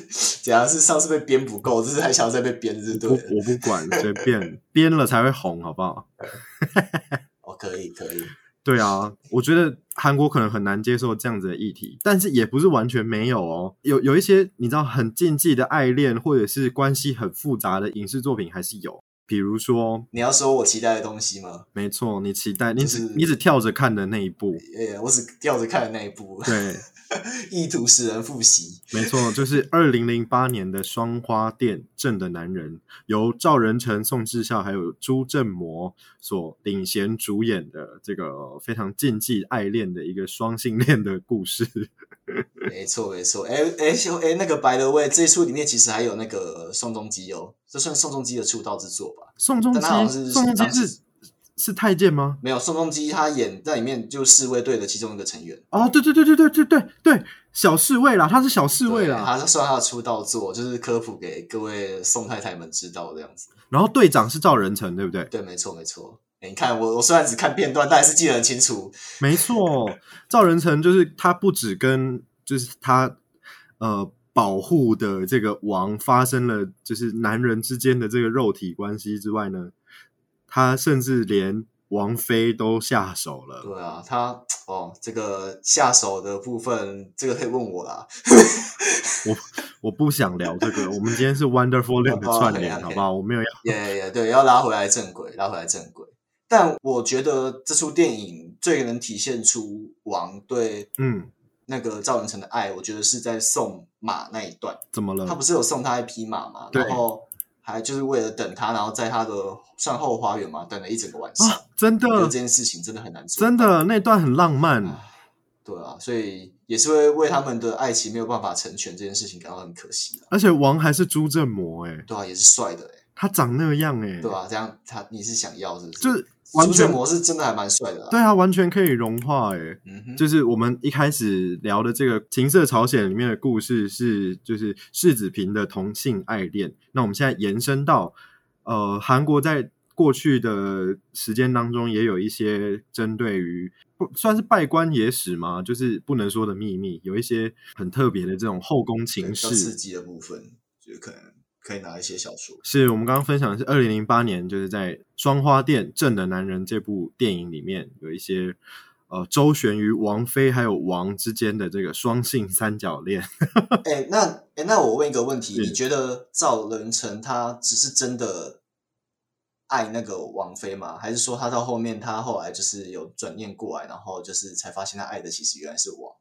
怎样？是上次被编不够，这是还想要再被编，是对我？我不管，随便编了才会红，好不好？哦，可以可以，对啊，我觉得韩国可能很难接受这样子的议题，但是也不是完全没有哦。有有一些你知道很禁忌的爱恋，或者是关系很复杂的影视作品还是有。比如说，你要说我期待的东西吗？没错，你期待你只、就是你只跳着看的那一部，呃，我只跳着看的那一部，对，意图使人复习。没错，就是二零零八年的《双花店镇的男人》，由赵仁成、宋智孝还有朱正模所领衔主演的这个非常禁忌爱恋的一个双性恋的故事。没 错没错，哎哎哎，那个白的味这一出里面其实还有那个宋仲基哦，这算宋仲基的出道之作吧？宋仲基但他好像是，宋仲基是是太监吗？没有，宋仲基他演在里面就侍卫队的其中一个成员。哦，对对对对对对对对，小侍卫啦，他是小侍卫啦。他算他的出道作，就是科普给各位宋太太们知道这样子。然后队长是赵仁成，对不对？对，没错没错。诶你看我，我虽然只看片段，但还是记得很清楚。没错，赵仁成就是他不止跟就是他呃保护的这个王发生了就是男人之间的这个肉体关系之外呢，他甚至连王妃都下手了。对啊，他哦，这个下手的部分，这个可以问我啦。我我不想聊这个，我们今天是 Wonderful Land 的串联好不好？我没有要也也对，要拉回来正轨，拉回来正轨。但我觉得这出电影最能体现出王对嗯，那个赵文成的爱，我觉得是在送马那一段。怎么了？他不是有送他一匹马吗，对然后还就是为了等他，然后在他的算后花园嘛，等了一整个晚上。啊，真的这件事情真的很难做，真的那段很浪漫。唉对啊，所以也是会为他们的爱情没有办法成全这件事情感到很可惜啊。而且王还是朱正模，哎，对啊，也是帅的哎、他长那样，哎，对啊，这样他你是想要是不是？就是完全模式真的还蛮帅的啦。对啊，完全可以融化，哎。嗯哼，就是我们一开始聊的这个《情色朝鲜》里面的故事是，就是世子平的同性爱恋。那我们现在延伸到，呃，韩国在过去的时间当中也有一些针对于不算是拜官野史嘛，就是不能说的秘密，有一些很特别的这种后宫情比较刺。激的部分，就可能可以拿一些小说。是我们刚刚分享的是二零零八年，就是在《双花店正的男人》这部电影里面有一些呃周旋于王菲还有王之间的这个双性三角恋。哎、那哎、那我问一个问题，你觉得赵仁成他只是真的爱那个王菲吗？还是说他到后面他后来就是有转念过来，然后就是才发现他爱的其实原来是王？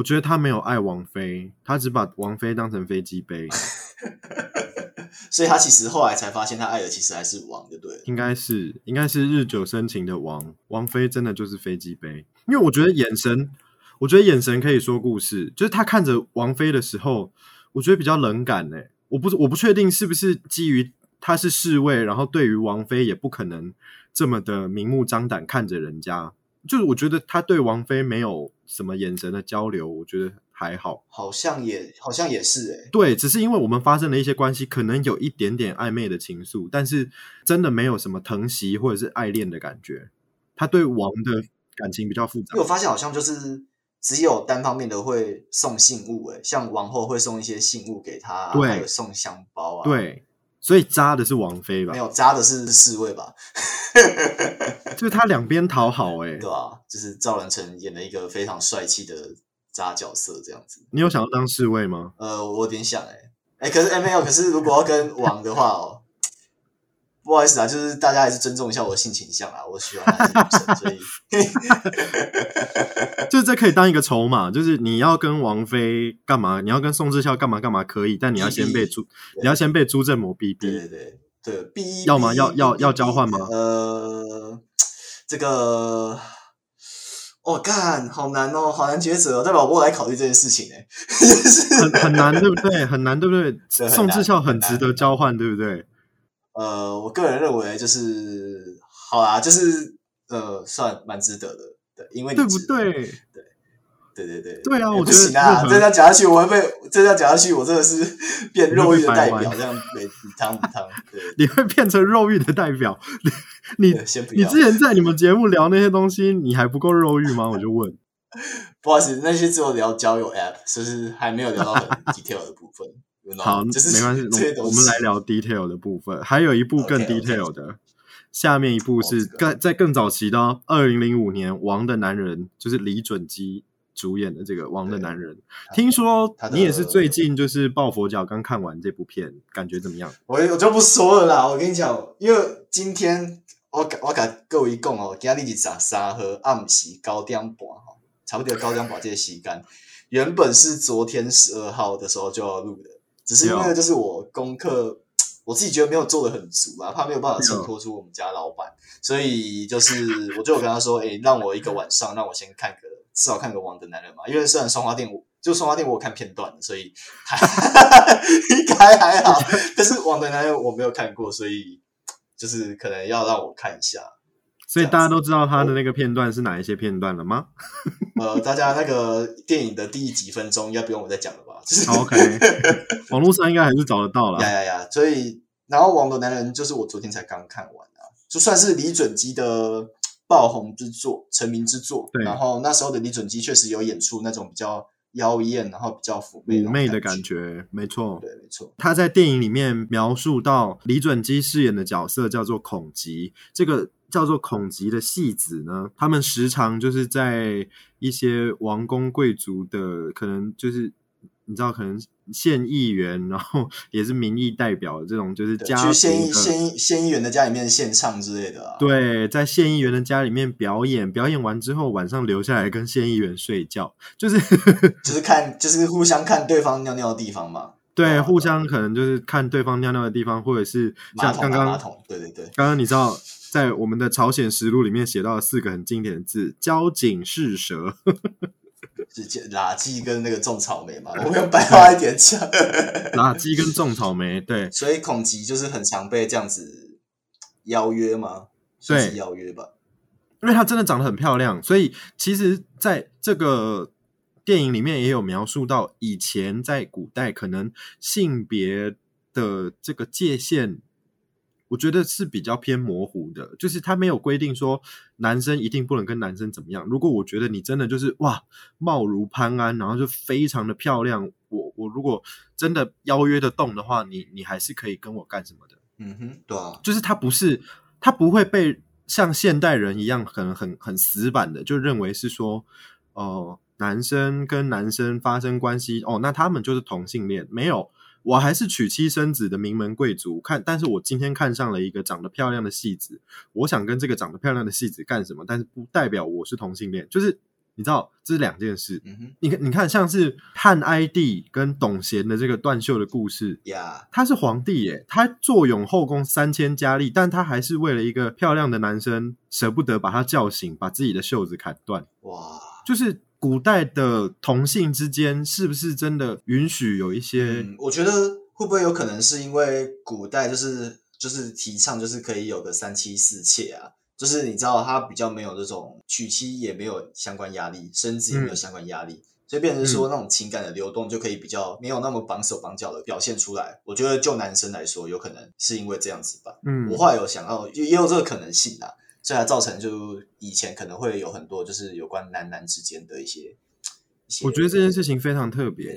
我觉得他没有爱王菲，他只把王菲当成飞机杯，所以他其实后来才发现，他爱的其实还是王，就对了。应该是应该是日久生情的王。王菲真的就是飞机杯，因为我觉得眼神，我觉得眼神可以说故事。就是他看着王菲的时候，我觉得比较冷感呢。我不我不确定是不是基于他是侍卫，然后对于王菲也不可能这么的明目张胆看着人家。就是我觉得他对王菲没有什么眼神的交流，我觉得还好。好像也好像也是哎、对，只是因为我们发生了一些关系，可能有一点点暧昧的情愫，但是真的没有什么疼惜或者是爱恋的感觉。他对王的感情比较复杂因为我发现好像就是只有单方面的会送信物哎、像王后会送一些信物给他、啊，对还有送香包啊。，对，所以渣的是王菲吧没？有扎的是侍卫吧？就是他两边讨好、欸，对吧、就是赵仁成演了一个非常帅气的渣角色，这样子。你有想要当侍卫吗？呃，我有点想哎、哎、可是哎、没有，可是如果要跟王的话哦，不好意思啊，就是大家还是尊重一下我的性倾向啊，我喜欢他是女生，所以 就是这可以当一个筹码，就是你要跟王菲干嘛？你要跟宋智孝干嘛干嘛可以，但你要先被朱，你要先被朱正模逼逼。对对对对，B 要吗要要要交换吗呃，这个。我、哦、干，好难哦，好难抉择哦，代表我来考虑这件事情哎，就是很很难，对不对？很难，对不对？宋智孝很值得交换，对不对？呃，我个人认为就是好啦，就是呃，算蛮值得的，对，因为你对不值得？对？对对对，对啊我觉得行啊，这样讲下去，我会被这样讲下去，我真的是 变肉欲的代表，这样没汤母汤，对，你会变成肉欲的代表。你 对先不要。你之前在你们节目聊那些东西，你还不够肉欲吗？我就问。不好意思，那些只有聊交友 App，就是还没有聊到很 detail 的部分。You know，好，就是没关系，我我们来聊 detail 的部分。还有一部更 detail 的下面一部哦是这个更在更早期的哦二零零五年《王的男人》，就是李准基主演的这个《王的男人》。听说你也是最近就是抱佛脚刚看完这部片，感觉怎么样？我我就不说了啦，我跟你讲，因为今天我甲我甲各位讲哦，今日是十三号暗时高点半吼，差不多高点半这个时间，原本是昨天十二号的时候就要录的，只是因为就是我功课 我自己觉得没有做的很足啊，怕没有办法衬托出我们家老板，所以就是 我就有跟他说，诶、让我一个晚上，让我先看个至少看个《王的男人》嘛，因为虽然双花店我就双花店我有看片段，所以还 应该还好，但是《王的男人》我没有看过，所以就是可能要让我看一下。所以大家都知道他的那个片段是哪一些片段了吗呃，大家那个电影的第几分钟应该不用我再讲了吧？就是？OK，网络上应该还是找得到呀啦。呀呀！所以，然后《网络男人》就是我昨天才刚看完啊，就算是李准基的爆红之作、成名之作。对然后那时候的李准基确实有演出那种比较妖艳，然后比较妩媚妩媚的感感。觉，没错。对，没错。他在电影里面描述到李准基饰演的角色叫做孔吉，这个叫做孔吉的戏子呢，他们时常就是在一些王公贵族的，可能就是你知道，可能县议员，然后也是民意代表的这种，就是家去县议的县议县议员的家里面献唱之类的啊。对，在县议员的家里面表演，表演完之后晚上留下来跟县议员睡觉，就是 就是看，就是互相看对方尿尿的地方嘛。对，啊互相可能就是看对方尿尿的地方，或者是像刚刚马桶，对对对。刚刚你知道，在我们的朝鲜实录里面写到了四个很经典的字：交警是舌。是垃圾跟那个种草莓嘛，我们用白花一点钱。垃圾跟种草莓，对所以孔吉就是很常被这样子邀约吗？算是对邀约吧。因为她真的长得很漂亮，所以其实在这个电影里面也有描述到，以前在古代可能性别的这个界限，我觉得是比较偏模糊的，就是他没有规定说男生一定不能跟男生怎么样。如果我觉得你真的就是哇貌如潘安，然后就非常的漂亮，我我如果真的邀约得动的话，你你还是可以跟我干什么的。嗯哼，对啊，就是他不是他不会被像现代人一样，可能很很死板的就认为是说，哦、男生跟男生发生关系，哦，那他们就是同性恋。没有，我还是娶妻生子的名门贵族。看，但是我今天看上了一个长得漂亮的戏子，我想跟这个长得漂亮的戏子干什么？但是不代表我是同性恋，就是你知道这是两件事。嗯，你看，你看，像是汉哀帝跟董贤的这个断袖的故事，呀，他是皇帝耶，他坐拥后宫三千佳丽，但他还是为了一个漂亮的男生，舍不得把他叫醒，把自己的袖子砍断。哇，就是古代的同性之间，是不是真的允许有一些？嗯，我觉得会不会有可能是因为古代就是就是提倡就是可以有个三妻四妾啊，就是你知道他比较没有这种娶妻也没有相关压力，生子也没有嗯相关压力。所以变成是说，那种情感的流动就可以比较没有那么绑手绑脚的表现出来。我觉得就男生来说，有可能是因为这样子吧。嗯我后来有想到，也也有这个可能性啊，所以才造成就以前可能会有很多就是有关男男之间的一些一些。我觉得这件事情非常特别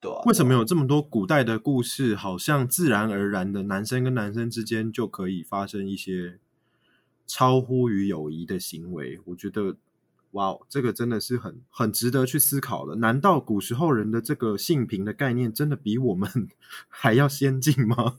对啊，为什么有这么多古代的故事，好像自然而然的男生跟男生之间就可以发生一些超乎于友谊的行为？我觉得，哇，哦这个真的是很很值得去思考的。难道古时候人的这个性平的概念真的比我们 还要先进吗？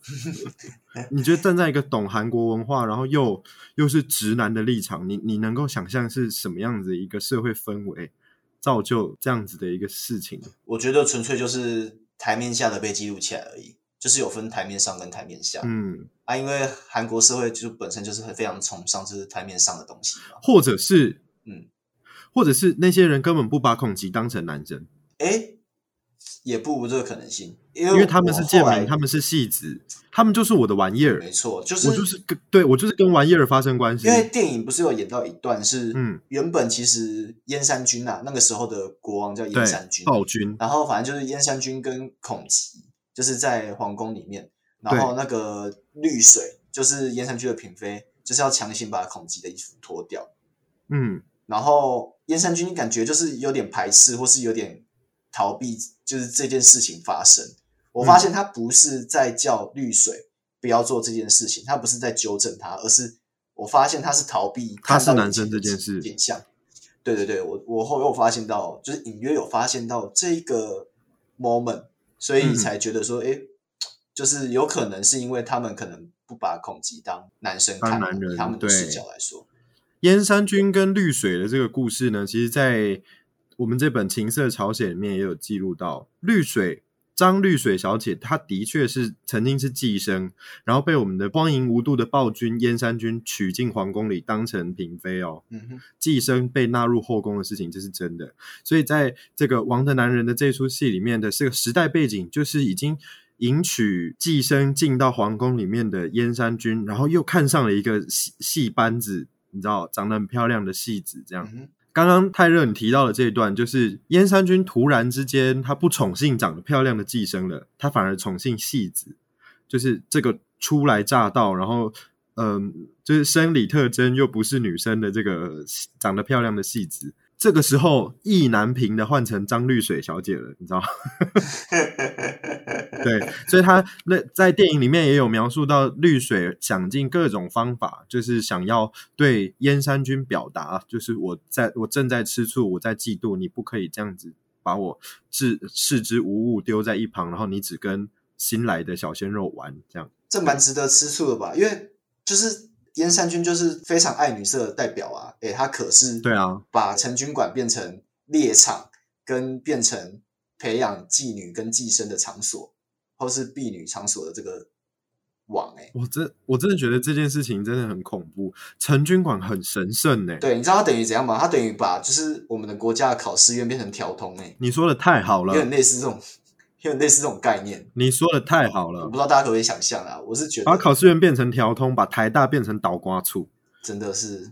你觉得站在一个懂韩国文化，然后又又是直男的立场，你你能够想象是什么样子一个社会氛围，造就这样子的一个事情？我觉得纯粹就是台面下的被记录起来而已，就是有分台面上跟台面下、嗯，啊，因为韩国社会就本身就是很非常崇尚就是台面上的东西嘛。或者是，嗯，或者是那些人根本不把孔吉当成男生，哎，也不无这个可能性，因为因为他们是贱民，他们是戏子，他们就是我的玩意儿，没错，就是我就是跟对我就是跟玩意儿发生关系因。为电影不是有演到一段是，嗯，原本其实燕山君啊，那个时候的国王叫燕山，君，暴君，然后反正就是燕山君跟孔吉，就是在皇宫里面，然后那个绿水就是燕山君的嫔妃，就是要强行把孔吉的衣服脱掉，嗯，然后燕山君感觉就是有点排斥，或是有点逃避，就是这件事情发生。我发现他不是在叫绿水不要做这件事情，他不是在纠正他，而是我发现他是逃避他是男生这件事景象。对对对，我我后又发现到，就是隐约有发现到这个 moment，所以嗯才觉得说，哎、就是有可能是因为他们可能不把孔吉当男生看，男人以他们的视角来说，燕山君跟绿水的这个故事呢，其实，在我们这本《情色朝鲜》里面也有记录到，绿水张绿水小姐，她的确是曾经是寄生，然后被我们的荒淫无度的暴君燕山君娶进皇宫里当成嫔妃哦。嗯哼，寄生被纳入后宫的事情，这是真的。所以在这个《王的男人》的这出戏里面的这个时代背景，就是已经迎娶寄生进到皇宫里面的燕山君，然后又看上了一个戏戏班子，你知道长得很漂亮的戏子，这样。嗯。刚刚泰勒你提到的这一段，就是燕山君突然之间他不宠幸长得漂亮的寄生了，他反而宠幸戏子，就是这个初来乍到，然后嗯，就是生理特征又不是女生的这个长得漂亮的戏子。这个时候，意难平的换成张绿水小姐了，你知道吗？对，所以他那在电影里面也有描述到绿水想尽各种方法，就是想要对燕山君表达，就是我在我正在吃醋，我在嫉妒，你不可以这样子把我置视之无物丢在一旁，然后你只跟新来的小鲜肉玩，这样。这蛮值得吃醋的吧？因为就是燕山君就是非常爱女色的代表啊，诶，他可是对啊，把成军馆变成猎场，跟变成培养妓女跟寄生的场所，或是婢女场所的这个网，诶，我真我真的觉得这件事情真的很恐怖，成军馆很神圣呢。对，你知道他等于怎样吗？他等于把就是我们的国家的考试院变成调通，诶，你说的太好了有，点类似这种，有点类似这种概念。你说的太好了我不，知道大家可不可以想象啊？我是觉得把考试院变成调通，把台大变成倒瓜处。真的是，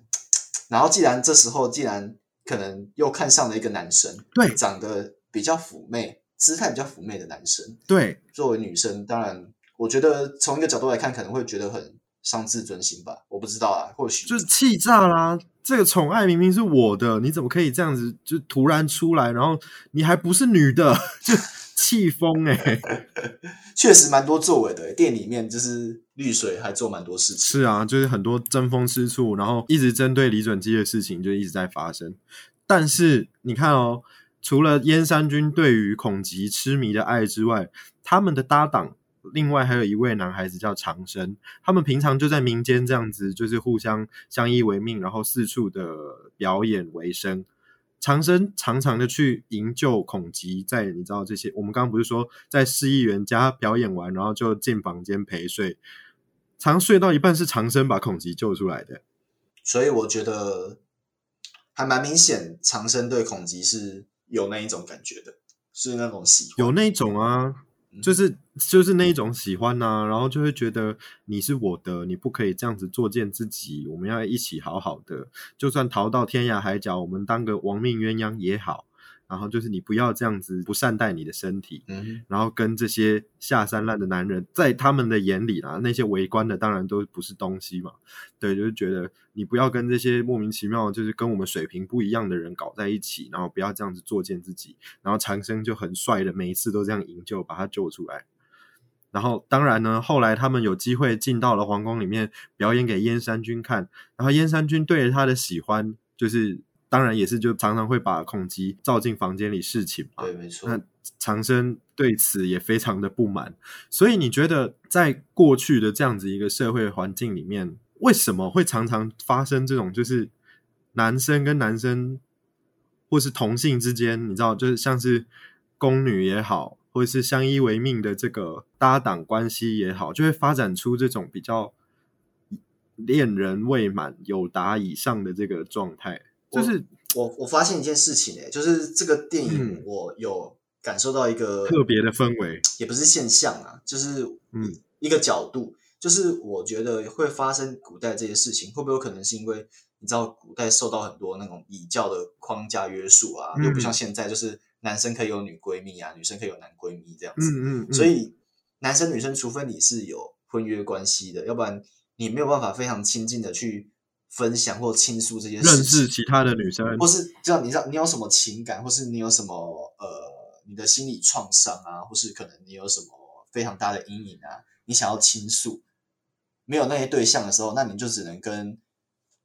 然后既然这时候既然可能又看上了一个男生，对长得比较妩媚、姿态比较妩媚的男生，对，作为女生，当然我觉得从一个角度来看，可能会觉得很伤自尊心吧，我不知道啊，或许就是气炸啦！这个宠爱明明是我的，你怎么可以这样子就突然出来，然后你还不是女的，就 气疯哎！确实蛮多作为的。店里面就是绿水还做蛮多事情，是啊，就是很多争风吃醋，然后一直针对李准基的事情就一直在发生。但是你看哦，除了燕山君对于孔吉痴迷的爱之外，他们的搭档另外还有一位男孩子叫长生，他们平常就在民间这样子，就是互相相依为命，然后四处的表演为生。长生常常的去营救孔吉，在你知道这些，我们刚刚不是说在市议员家表演完，然后就进房间陪睡，常睡到一半是长生把孔吉救出来的。所以我觉得还蛮明显，长生对孔吉是有那一种感觉的，是那种喜欢。有那种啊，嗯就是就是那一种喜欢呐、然后就会觉得你是我的，你不可以这样子作践自己，我们要一起好好的，就算逃到天涯海角，我们当个亡命鸳鸯也好。然后就是你不要这样子不善待你的身体，嗯，然后跟这些下三滥的男人，在他们的眼里啦，那些围观的当然都不是东西嘛。对，就是觉得你不要跟这些莫名其妙，就是跟我们水平不一样的人搞在一起，然后不要这样子作践自己。然后长生就很帅的，每一次都这样营救，把他救出来。然后当然呢，后来他们有机会进到了皇宫里面表演给燕山君看，然后燕山君对着他的喜欢，就是当然也是就常常会把孔吉召进房间里侍寝嘛。对，没错。那长生对此也非常的不满，所以你觉得在过去的这样子一个社会环境里面，为什么会常常发生这种就是男生跟男生或是同性之间，你知道，就是像是宫女也好，或者是相依为命的这个搭档关系也好，就会发展出这种比较恋人未满、有达以上的这个状态，就是我我发现一件事情、欸，就是这个电影嗯。我有感受到一个特别的氛围。也不是现象啊，就是嗯。一个角度，就是我觉得会发生古代这些事情，会不会有可能是因为你知道古代受到很多那种礼教的框架约束啊，嗯又不像现在就是男生可以有女闺蜜啊，女生可以有男闺蜜这样子，嗯嗯嗯，所以男生女生除非你是有婚约关系的，要不然你没有办法非常亲近的去分享或倾诉这些事情，认识其他的女生，或是知道，你知道你有什么情感，或是你有什么呃你的心理创伤啊，或是可能你有什么非常大的阴影啊，你想要倾诉，没有那些对象的时候，那你就只能跟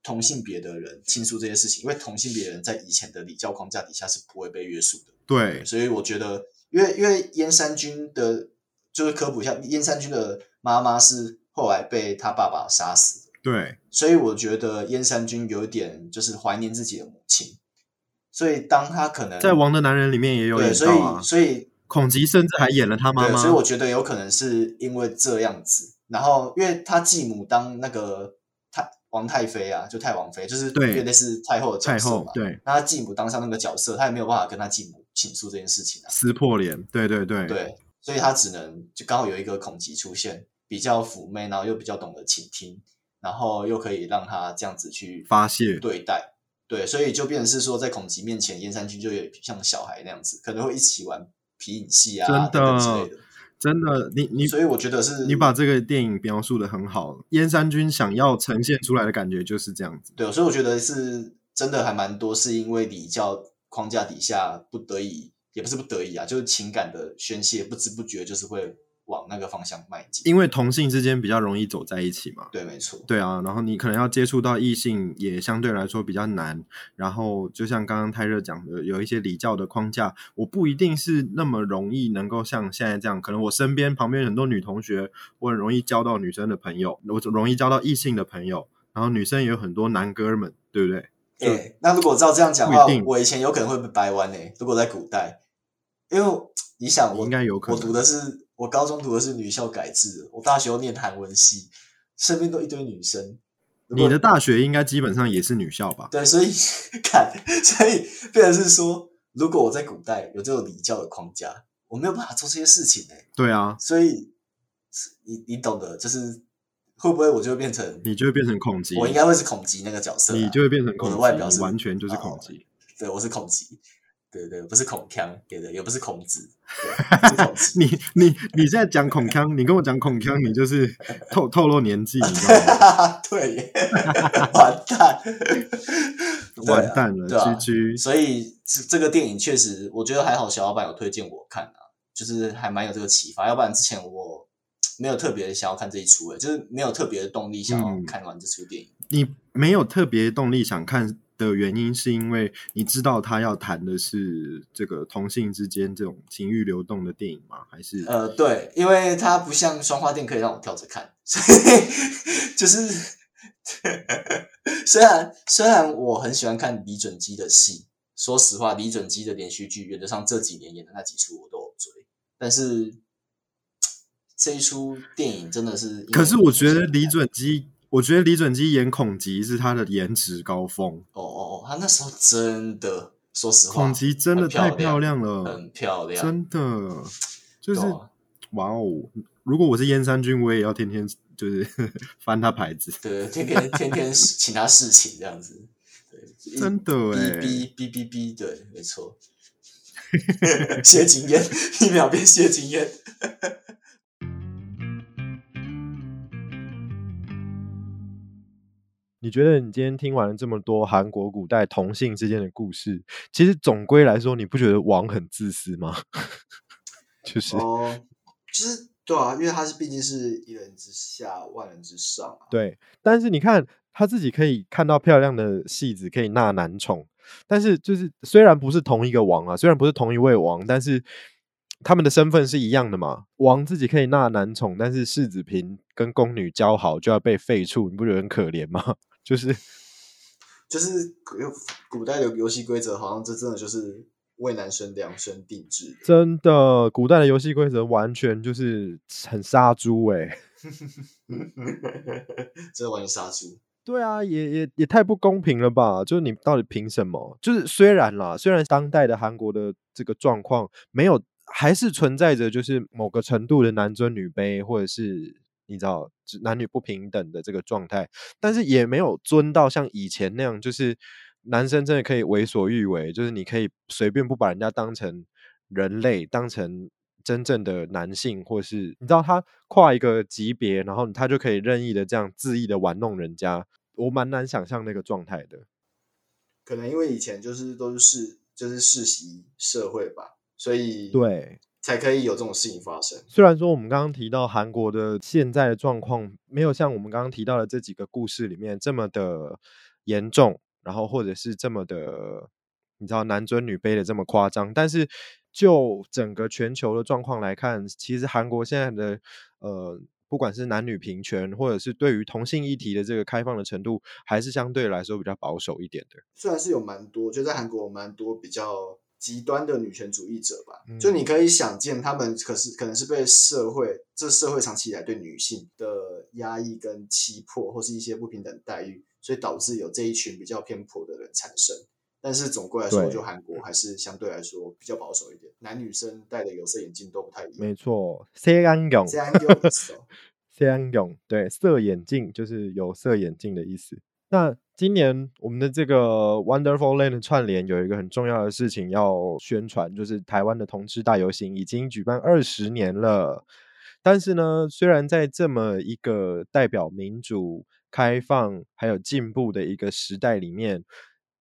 同性别的人倾诉这些事情，因为同性别人在以前的礼教框架底下是不会被约束的。对，所以我觉得，因为因为燕山君的，就是科普一下，燕山君的妈妈是后来被他爸爸杀死的。对，所以我觉得燕山君有一点就是怀念自己的母亲，所以当他可能在《王的男人》里面也有对，所演到啊以，所以孔吉甚至还演了他妈对，妈，所以我觉得有可能是因为这样子，然后因为他继母当那个太王太妃啊，就太王妃，就是对类似太后的角太后嘛，，对，那他继母当上那个角色，他也没有办法跟他继母倾诉这件事情啊，撕破脸，对对对，对，所以他只能就刚好有一个孔吉出现，比较妩媚，然后又比较懂得倾听，然后又可以让他这样子去发泄，对待。对，所以就变成是说，在孔吉面前，燕山君就有点像小孩那样子，可能会一起玩皮影戏啊真的等等之类的。真的，你你所以我觉得是你把这个电影描述的很好，燕山君想要呈现出来的感觉就是这样子，对，所以我觉得是真的还蛮多，是因为礼教框架底下不得已，也不是不得已啊，就是情感的宣泄，不知不觉就是会往那个方向迈进。因为同性之间比较容易走在一起嘛。对，没错。对啊，然后你可能要接触到异性也相对来说比较难，然后就像刚刚泰热讲的，有一些礼教的框架，我不一定是那么容易能够像现在这样，可能我身边旁边很多女同学，我很容易交到女生的朋友，我容易交到异性的朋友，然后女生也有很多男哥们，对不对？哎、那如果照这样讲的话不一定，我以前有可能会被掰弯呢。如果在古代，因为你想我，应该有可能我读的是我高中读的是女校改制，我大学又念韩文系，身边都一堆女生。你的大学应该基本上也是女校吧？对，所以 看，所以变成是说，如果我在古代有这种礼教的框架，我没有办法做这些事情哎。对啊，所以你你懂得，就是会不会我就会变成，你就会变成孔吉，我应该会是孔吉那个角色啊、你就会变成孔我的吉，外表是完全就是哦孔吉。对，我是孔吉，对对，不是孔锵，对对，也不是孔子，对，是孔吉。你你你现在讲孔锵，你跟我讲孔锵，你就是透透露年纪，你知道吗？对耶，完蛋，完蛋了，对啊居居。所以这这个电影确实，我觉得还好，小老板有推荐我看啊，就是还蛮有这个启发。要不然之前我没有特别想要看这一出，诶，就是没有特别的动力想要嗯看完这出电影。你没有特别动力想看的原因，是因为你知道他要谈的是这个同性之间这种情欲流动的电影吗？还是呃，对，因为它不像双花店可以让我跳着看，所以就是 虽然虽然我很喜欢看李准基的戏，说实话，李准基的连续剧原则上这几年演的那几出我都有追，但是这一出电影真的是，可是我觉得李准基，我觉得李准基演孔吉是他的颜值高峰，哦哦哦，他那时候真的，说实话，孔吉真的太漂亮亮，了，很漂亮，真的就是哇哦！如果我是燕山君，我也要天天就是 翻他牌子，对，天天天天请他侍寝这样子，对，真的哎哔哔哔哔哔，对，没错，谢金燕，一秒变谢金燕。你觉得你今天听完了这么多韩国古代同性之间的故事，其实总归来说，你不觉得王很自私吗？就是、哦，就是对啊，因为他是毕竟是一人之下，万人之上啊。对，但是你看他自己可以看到漂亮的戏子，可以纳男宠，但是就是虽然不是同一个王啊，虽然不是同一位王，但是他们的身份是一样的嘛。王自己可以纳男宠，但是世子嫔跟宫女交好就要被废黜，你不觉得很可怜吗？就是就是古古代的游戏规则，好像这真的就是为男生量身定制的。真的，古代的游戏规则完全就是很杀猪哎、真的完全杀猪。对啊，也也也太不公平了吧！就是你到底凭什么？就是虽然啦，虽然当代的韩国的这个状况没有，还是存在着就是某个程度的男尊女卑，或者是你知道男女不平等的这个状态，但是也没有尊到像以前那样，就是男生真的可以为所欲为，就是你可以随便不把人家当成人类，当成真正的男性，或是你知道他跨一个级别，然后他就可以任意的这样恣意的玩弄人家，我蛮难想象那个状态的。可能因为以前就是都是世就是世袭社会吧，所以对，才可以有这种事情发生。虽然说我们刚刚提到韩国的现在的状况没有像我们刚刚提到的这几个故事里面这么的严重，然后或者是这么的你知道男尊女卑的这么夸张，但是就整个全球的状况来看，其实韩国现在的呃。不管是男女平权，或者是对于同性议题的这个开放的程度，还是相对来说比较保守一点的。虽然是有蛮多，就在韩国有蛮多比较极端的女权主义者吧，就你可以想见，他们可是可能是被社会这社会长期以来对女性的压抑跟欺迫，或是一些不平等待遇，所以导致有这一群比较偏颇的人产生。但是总归来说，就韩国还是相对来说比较保守一点，男女生戴的有色眼镜都不太一样。没错，色眼镜，色眼镜，色眼镜，对，色眼镜就是有色眼镜的意思。那今年我们的这个 Wonderful Land 串联有一个很重要的事情要宣传，就是台湾的同志大游行已经举办二十年了。但是呢，虽然在这么一个代表民主、开放还有进步的一个时代里面，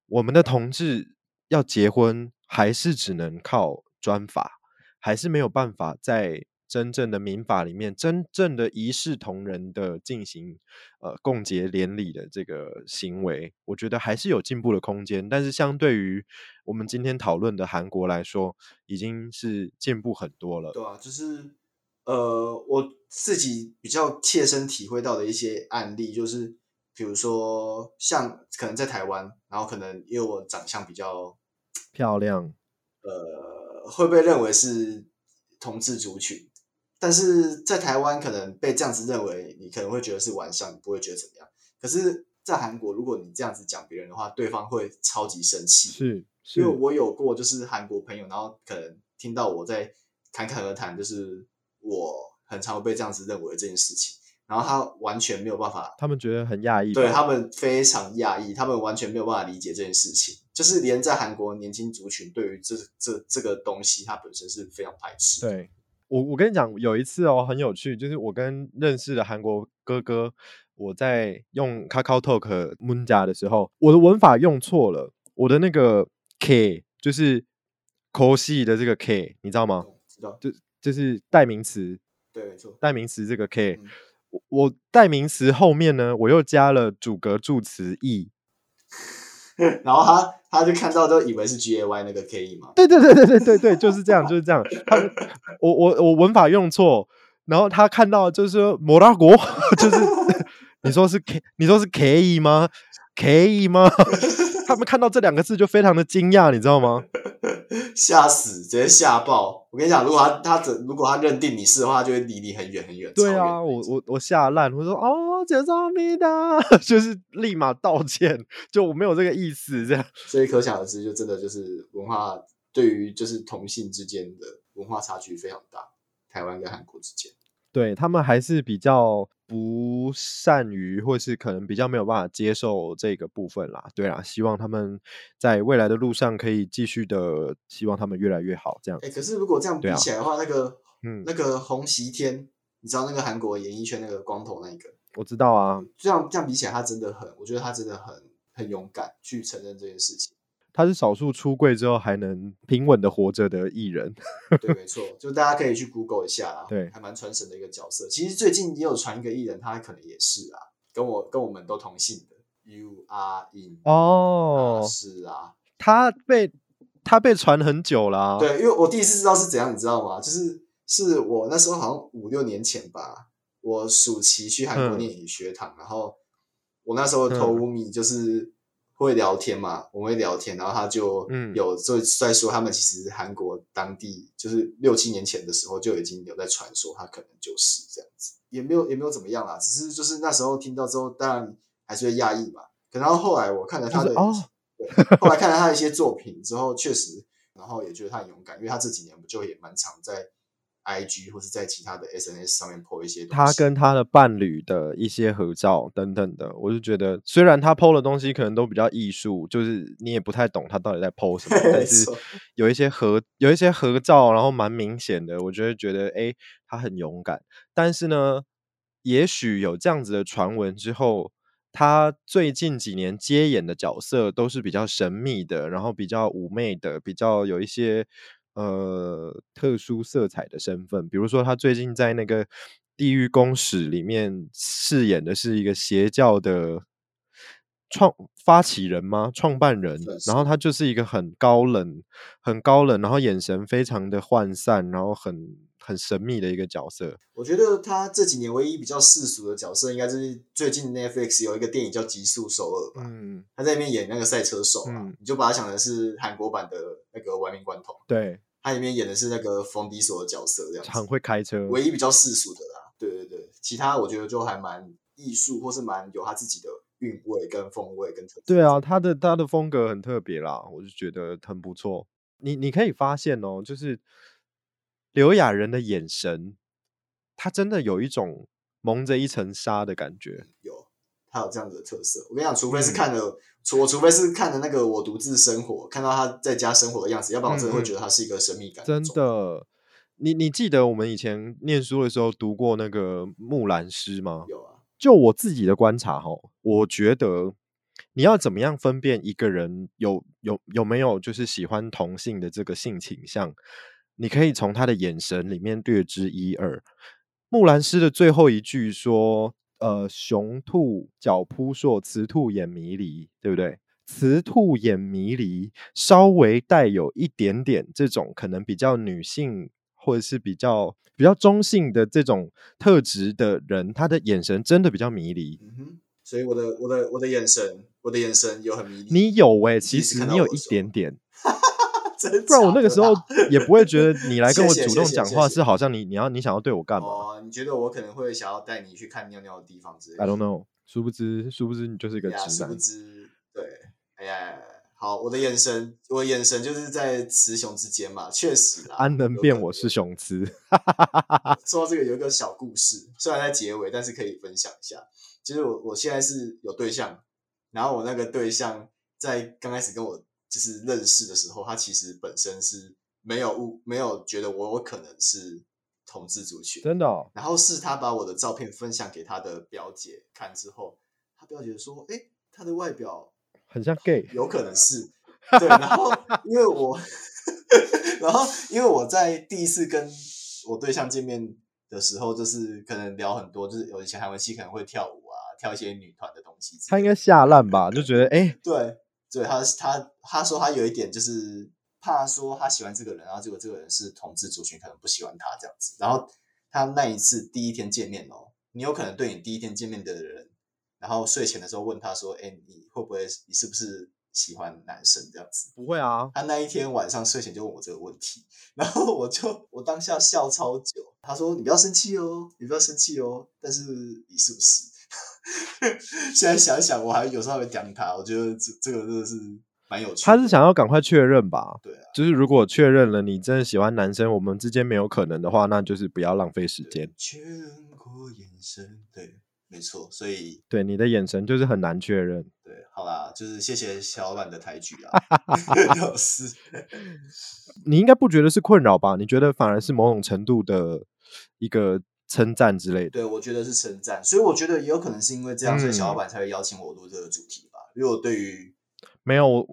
我们的同志要结婚还是只能靠专法，还是没有办法在真正的民法里面，真正的一视同仁的进行呃共结连理的这个行为，我觉得还是有进步的空间。但是相对于我们今天讨论的韩国来说，已经是进步很多了。对啊，就是呃，我自己比较切身体会到的一些案例，就是比如说像可能在台湾，然后可能因为我长相比较漂亮，呃，会被认为是同志族群，但是在台湾可能被这样子认为，你可能会觉得是玩笑，你不会觉得怎么样。可是，在韩国，如果你这样子讲别人的话，对方会超级生气。是是因为我有过就是韩国朋友，然后可能听到我在侃侃而谈，就是我很常被这样子认为这件事情，然后他完全没有办法，他们觉得很讶异吧，对他们非常讶异，他们完全没有办法理解这件事情，就是连在韩国年轻族群对于这这这个东西，它本身是非常排斥。，对我，我跟你讲，有一次哦，很有趣，就是我跟认识的韩国哥哥，我在用 Kakao Talk Munja 的时候，我的文法用错了，我的那个 K 就是口系的这个 K，你知道吗？知道？就就是代名词，对，没错。代名词这个 K，、嗯我我代名词后面呢，我又加了主格助词 e，然后他他就看到都以为是 G A Y 那个 K E 嘛，对对对对对对对，就是这样，就是这样。他我我我文法用错，然后他看到就是说摩拉国，就是你说是 K，你说是 K E 吗？K E 吗？他们看到这两个字就非常的惊讶，你知道吗？吓死，直接吓爆！我跟你讲，如果他他只如果他认定你是的话，他就会离你很远很远。对啊，我我我吓烂，我说哦，解造米的，就是立马道歉，就我没有这个意思，这样。所以可想而知，就真的就是文化对于就是同性之间的文化差距非常大，台湾跟韩国之间。对他们还是比较不善于，或是可能比较没有办法接受这个部分啦。对啦，希望他们在未来的路上可以继续的，希望他们越来越好。这样哎、，可是如果这样比起来的话，那个嗯，那个洪熙天，你知道那个韩国演艺圈那个光头那一个，我知道啊，这样这样比起来，他真的很，我觉得他真的很很勇敢去承认这件事情。他是少数出柜之后还能平稳的活着的艺人。对，没错，就大家可以去 Google 一下啦，对还蛮传神的一个角色。其实最近也有传一个艺人，他可能也是啊，跟我跟我们都同姓的 You are In 哦啊，是啊，他被他被传很久啦、对，因为我第一次知道是怎样，你知道吗？就是是我那时候好像五六年前吧，我暑期去韩国嗯。念语学堂，然后我那时候偷米就是会聊天嘛，我们会聊天，然后他就嗯。有就在说他们其实韩国当地就是六七年前的时候就已经有在传说他可能就是这样子，也没有也没有怎么样啦，只是就是那时候听到之后，当然还是会压抑嘛。可然后后来我看了他的，后来看了他的一些作品之后，确实，然后也觉得他很勇敢，因为他这几年不就也蛮常在 IG 或是在其他的 SNS 上面 po 一些东西。他跟他的伴侣的一些合照等等的，我就觉得虽然他 PO 的东西可能都比较艺术，就是你也不太懂他到底在 PO 什么，但是有一些合有一些合照，然后蛮明显的，我就会觉得诶，他很勇敢。但是呢，也许有这样子的传闻之后，他最近几年接演的角色都是比较神秘的，然后比较妩媚的，比较有一些呃特殊色彩的身份。比如说，他最近在那个《地狱公使》里面饰演的是一个邪教的创发起人吗？创办人，然后他就是一个很高冷、很高冷，然后眼神非常的涣散，然后很很神秘的一个角色。我觉得他这几年唯一比较世俗的角色，应该就是最近 Netflix 有一个电影叫《极速首尔》吧，嗯，他在里面演那个赛车手啊，嗯你就把他想成是韩国版的那个玩命关头，对，他里面演的是那个冯迪索的角色，这样子很会开车。唯一比较世俗的啦。对对对，其他我觉得就还蛮艺术，或是蛮有他自己的韵味跟风味跟特色。对啊，他的他的风格很特别啦，我就觉得很不错。你你可以发现哦，就是刘雅人的眼神，他真的有一种蒙着一层纱的感觉。有他有这样子的特色。我跟你讲，除非是嗯看了，除我除非是看了那个《我独自生活》，看到他在家生活的样子，要不然我真的会觉得他是一个神秘感真的。的，你你记得我们以前念书的时候读过那个《木兰诗》吗？有啊，就我自己的观察哈，我觉得你要怎么样分辨一个人有有有没有就是喜欢同性的这个性倾向，你可以从他的眼神里面略知一二。木兰诗的最后一句说：“呃，雄兔脚扑朔，雌兔眼迷离，对不对？”雌兔眼迷离，稍微带有一点点这种可能比较女性或者是比较比较中性的这种特质的人，他的眼神真的比较迷离。嗯哼，所以我的我的我的眼神，我的眼神有很迷离。你有诶、其实你有一点点，真不然我那个时候也不会觉得你来跟我主动讲话是好像你你要你想要对我干嘛哦，你觉得我可能会想要带你去看尿尿的地方之类的？I don't know，殊不知殊不知你就是一个呀，殊不。知，对，哎呀，好，我的眼神，我的眼神就是在雌雄之间嘛，确实啦。安能辨我是雄雌？说到这个，有一个小故事，虽然在结尾，但是可以分享一下。就是我我现在是有对象，然后我那个对象在刚开始跟我就是认识的时候，他其实本身是没有误，没有觉得我有可能是同志族群，真的、哦，然后是他把我的照片分享给他的表姐看之后，他表姐说：“哎，他的外表很像 gay。有可能是对。”然后因为我，然后因为我在第一次跟我对象见面的时候，就是可能聊很多，就是有以前韩文系可能会跳舞啊，跳一些女团的东西的。他应该吓烂吧？就觉得哎、诶对对，他他他说他有一点就是怕说他喜欢这个人，然后结果这个人是同志族群，可能不喜欢他这样子。然后他那一次第一天见面哦，你有可能对你第一天见面的人，然后睡前的时候问他说：“哎，你会不会你是不是喜欢男生这样子。不会啊，他那一天晚上睡前就问我这个问题，然后我就我当下笑超久。他说：“你不要生气哦，你不要生气哦。”但是你是不是？现在想想，我还有时候会讲他，我觉得这这个真的是蛮有趣的。他是想要赶快确认吧？对啊，就是如果确认了你真的喜欢男生，我们之间没有可能的话，那就是不要浪费时间。确认过眼神，对，没错。所以对你的眼神就是很难确认。对，好啦，就是谢谢小老板的抬举啊，老师。你应该不觉得是困扰吧？你觉得反而是某种程度的一个称赞之类的。对，我觉得是称赞，所以我觉得也有可能是因为这样，所以小老嗯板才会邀请我录这个主题吧。因为我对于没有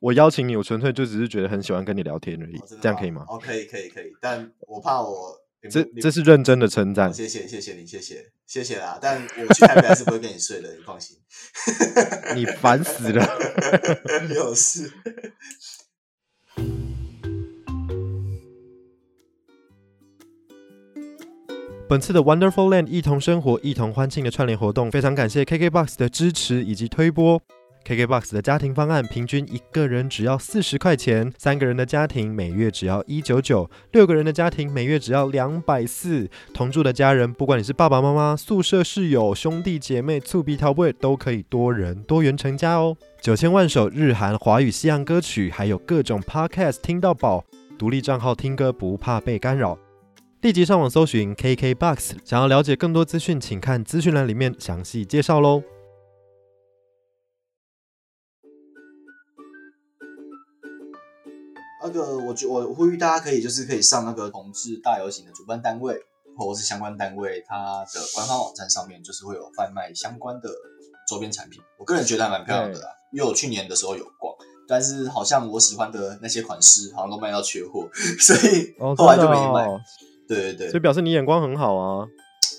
我，邀请你，我纯粹就只是觉得很喜欢跟你聊天而已，这样可以吗？哦，可以，可以，可以，但我怕我这你这是认真的称赞哦。谢谢，谢谢你，谢谢，谢谢啦。但我去台北还是不会跟你睡的，你放心。你烦死了。有事。本次的 Wonderful Land 一同生活、一同欢庆的串联活动，非常感谢 KKBOX 的支持以及推播。KKBOX 的家庭方案平均一个人只要四十块钱，三个人的家庭每月只要一九九，六个人的家庭每月只要两百四。同住的家人，不管你是爸爸妈妈、宿舍室友、兄弟姐妹、醋鼻桃味，都可以多人多元成家哦。九千万首日韩、华语、西洋歌曲，还有各种 Podcast 听到饱，独立账号听歌不怕被干扰。立即上网搜寻 KKBOX，想要了解更多资讯，请看资讯栏里面详细介绍喽。那个，我觉我呼吁大家可以就是可以上那个同志大游行的主办单位或者是相关单位，它的官方网站上面就是会有贩卖相关的周边产品。我个人觉得还蛮漂亮的啦，因为我去年的时候有逛，但是好像我喜欢的那些款式好像都卖到缺货，所以哦，后来就没买。哦，对对对，所以表示你眼光很好啊。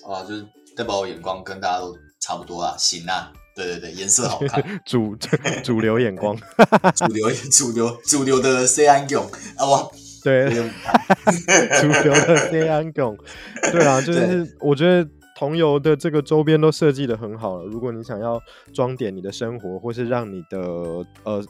啊，就是代表我眼光跟大家都差不多啊，行啊，对对对，颜色好看，主 主流眼光，主流主流主流的 C 安勇。啊哇，对，主流的 C 安拱，对啊，就是我觉得同游的这个周边都设计的很好了。如果你想要装点你的生活，或是让你的呃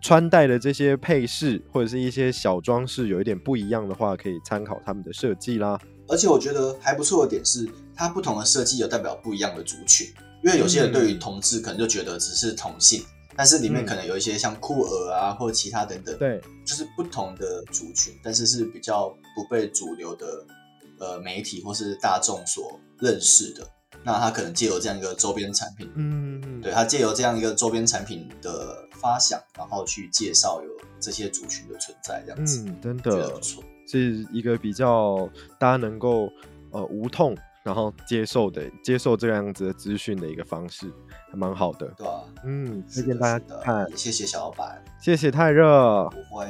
穿戴的这些配饰或者是一些小装饰有一点不一样的话，可以参考他们的设计啦。而且我觉得还不错的点是，它不同的设计有代表不一样的族群，因为有些人对于同志可能就觉得只是同性，但是里面嗯可能有一些像酷儿啊或者其他等等，对，就是不同的族群，但是是比较不被主流的呃媒体或是大众所认识的。那他可能借由这样一个周边产品，嗯，对他借由这样一个周边产品的发想，然后去介绍有这些族群的存在，这样子，嗯，真的不错。是一个比较大家能够呃无痛然后接受的接受这样子的资讯的一个方式，还蛮好的。对啊、嗯，推荐大家看也，谢谢小老板，谢谢太热。不会。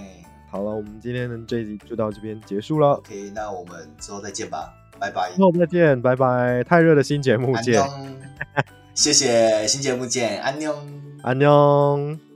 好了，我们今天的这一集就到这边结束了，OK，那我们之后再见吧，拜拜之。后再见，拜拜。太热的新节目安见，妞，谢谢新节目见，安妞。安妞。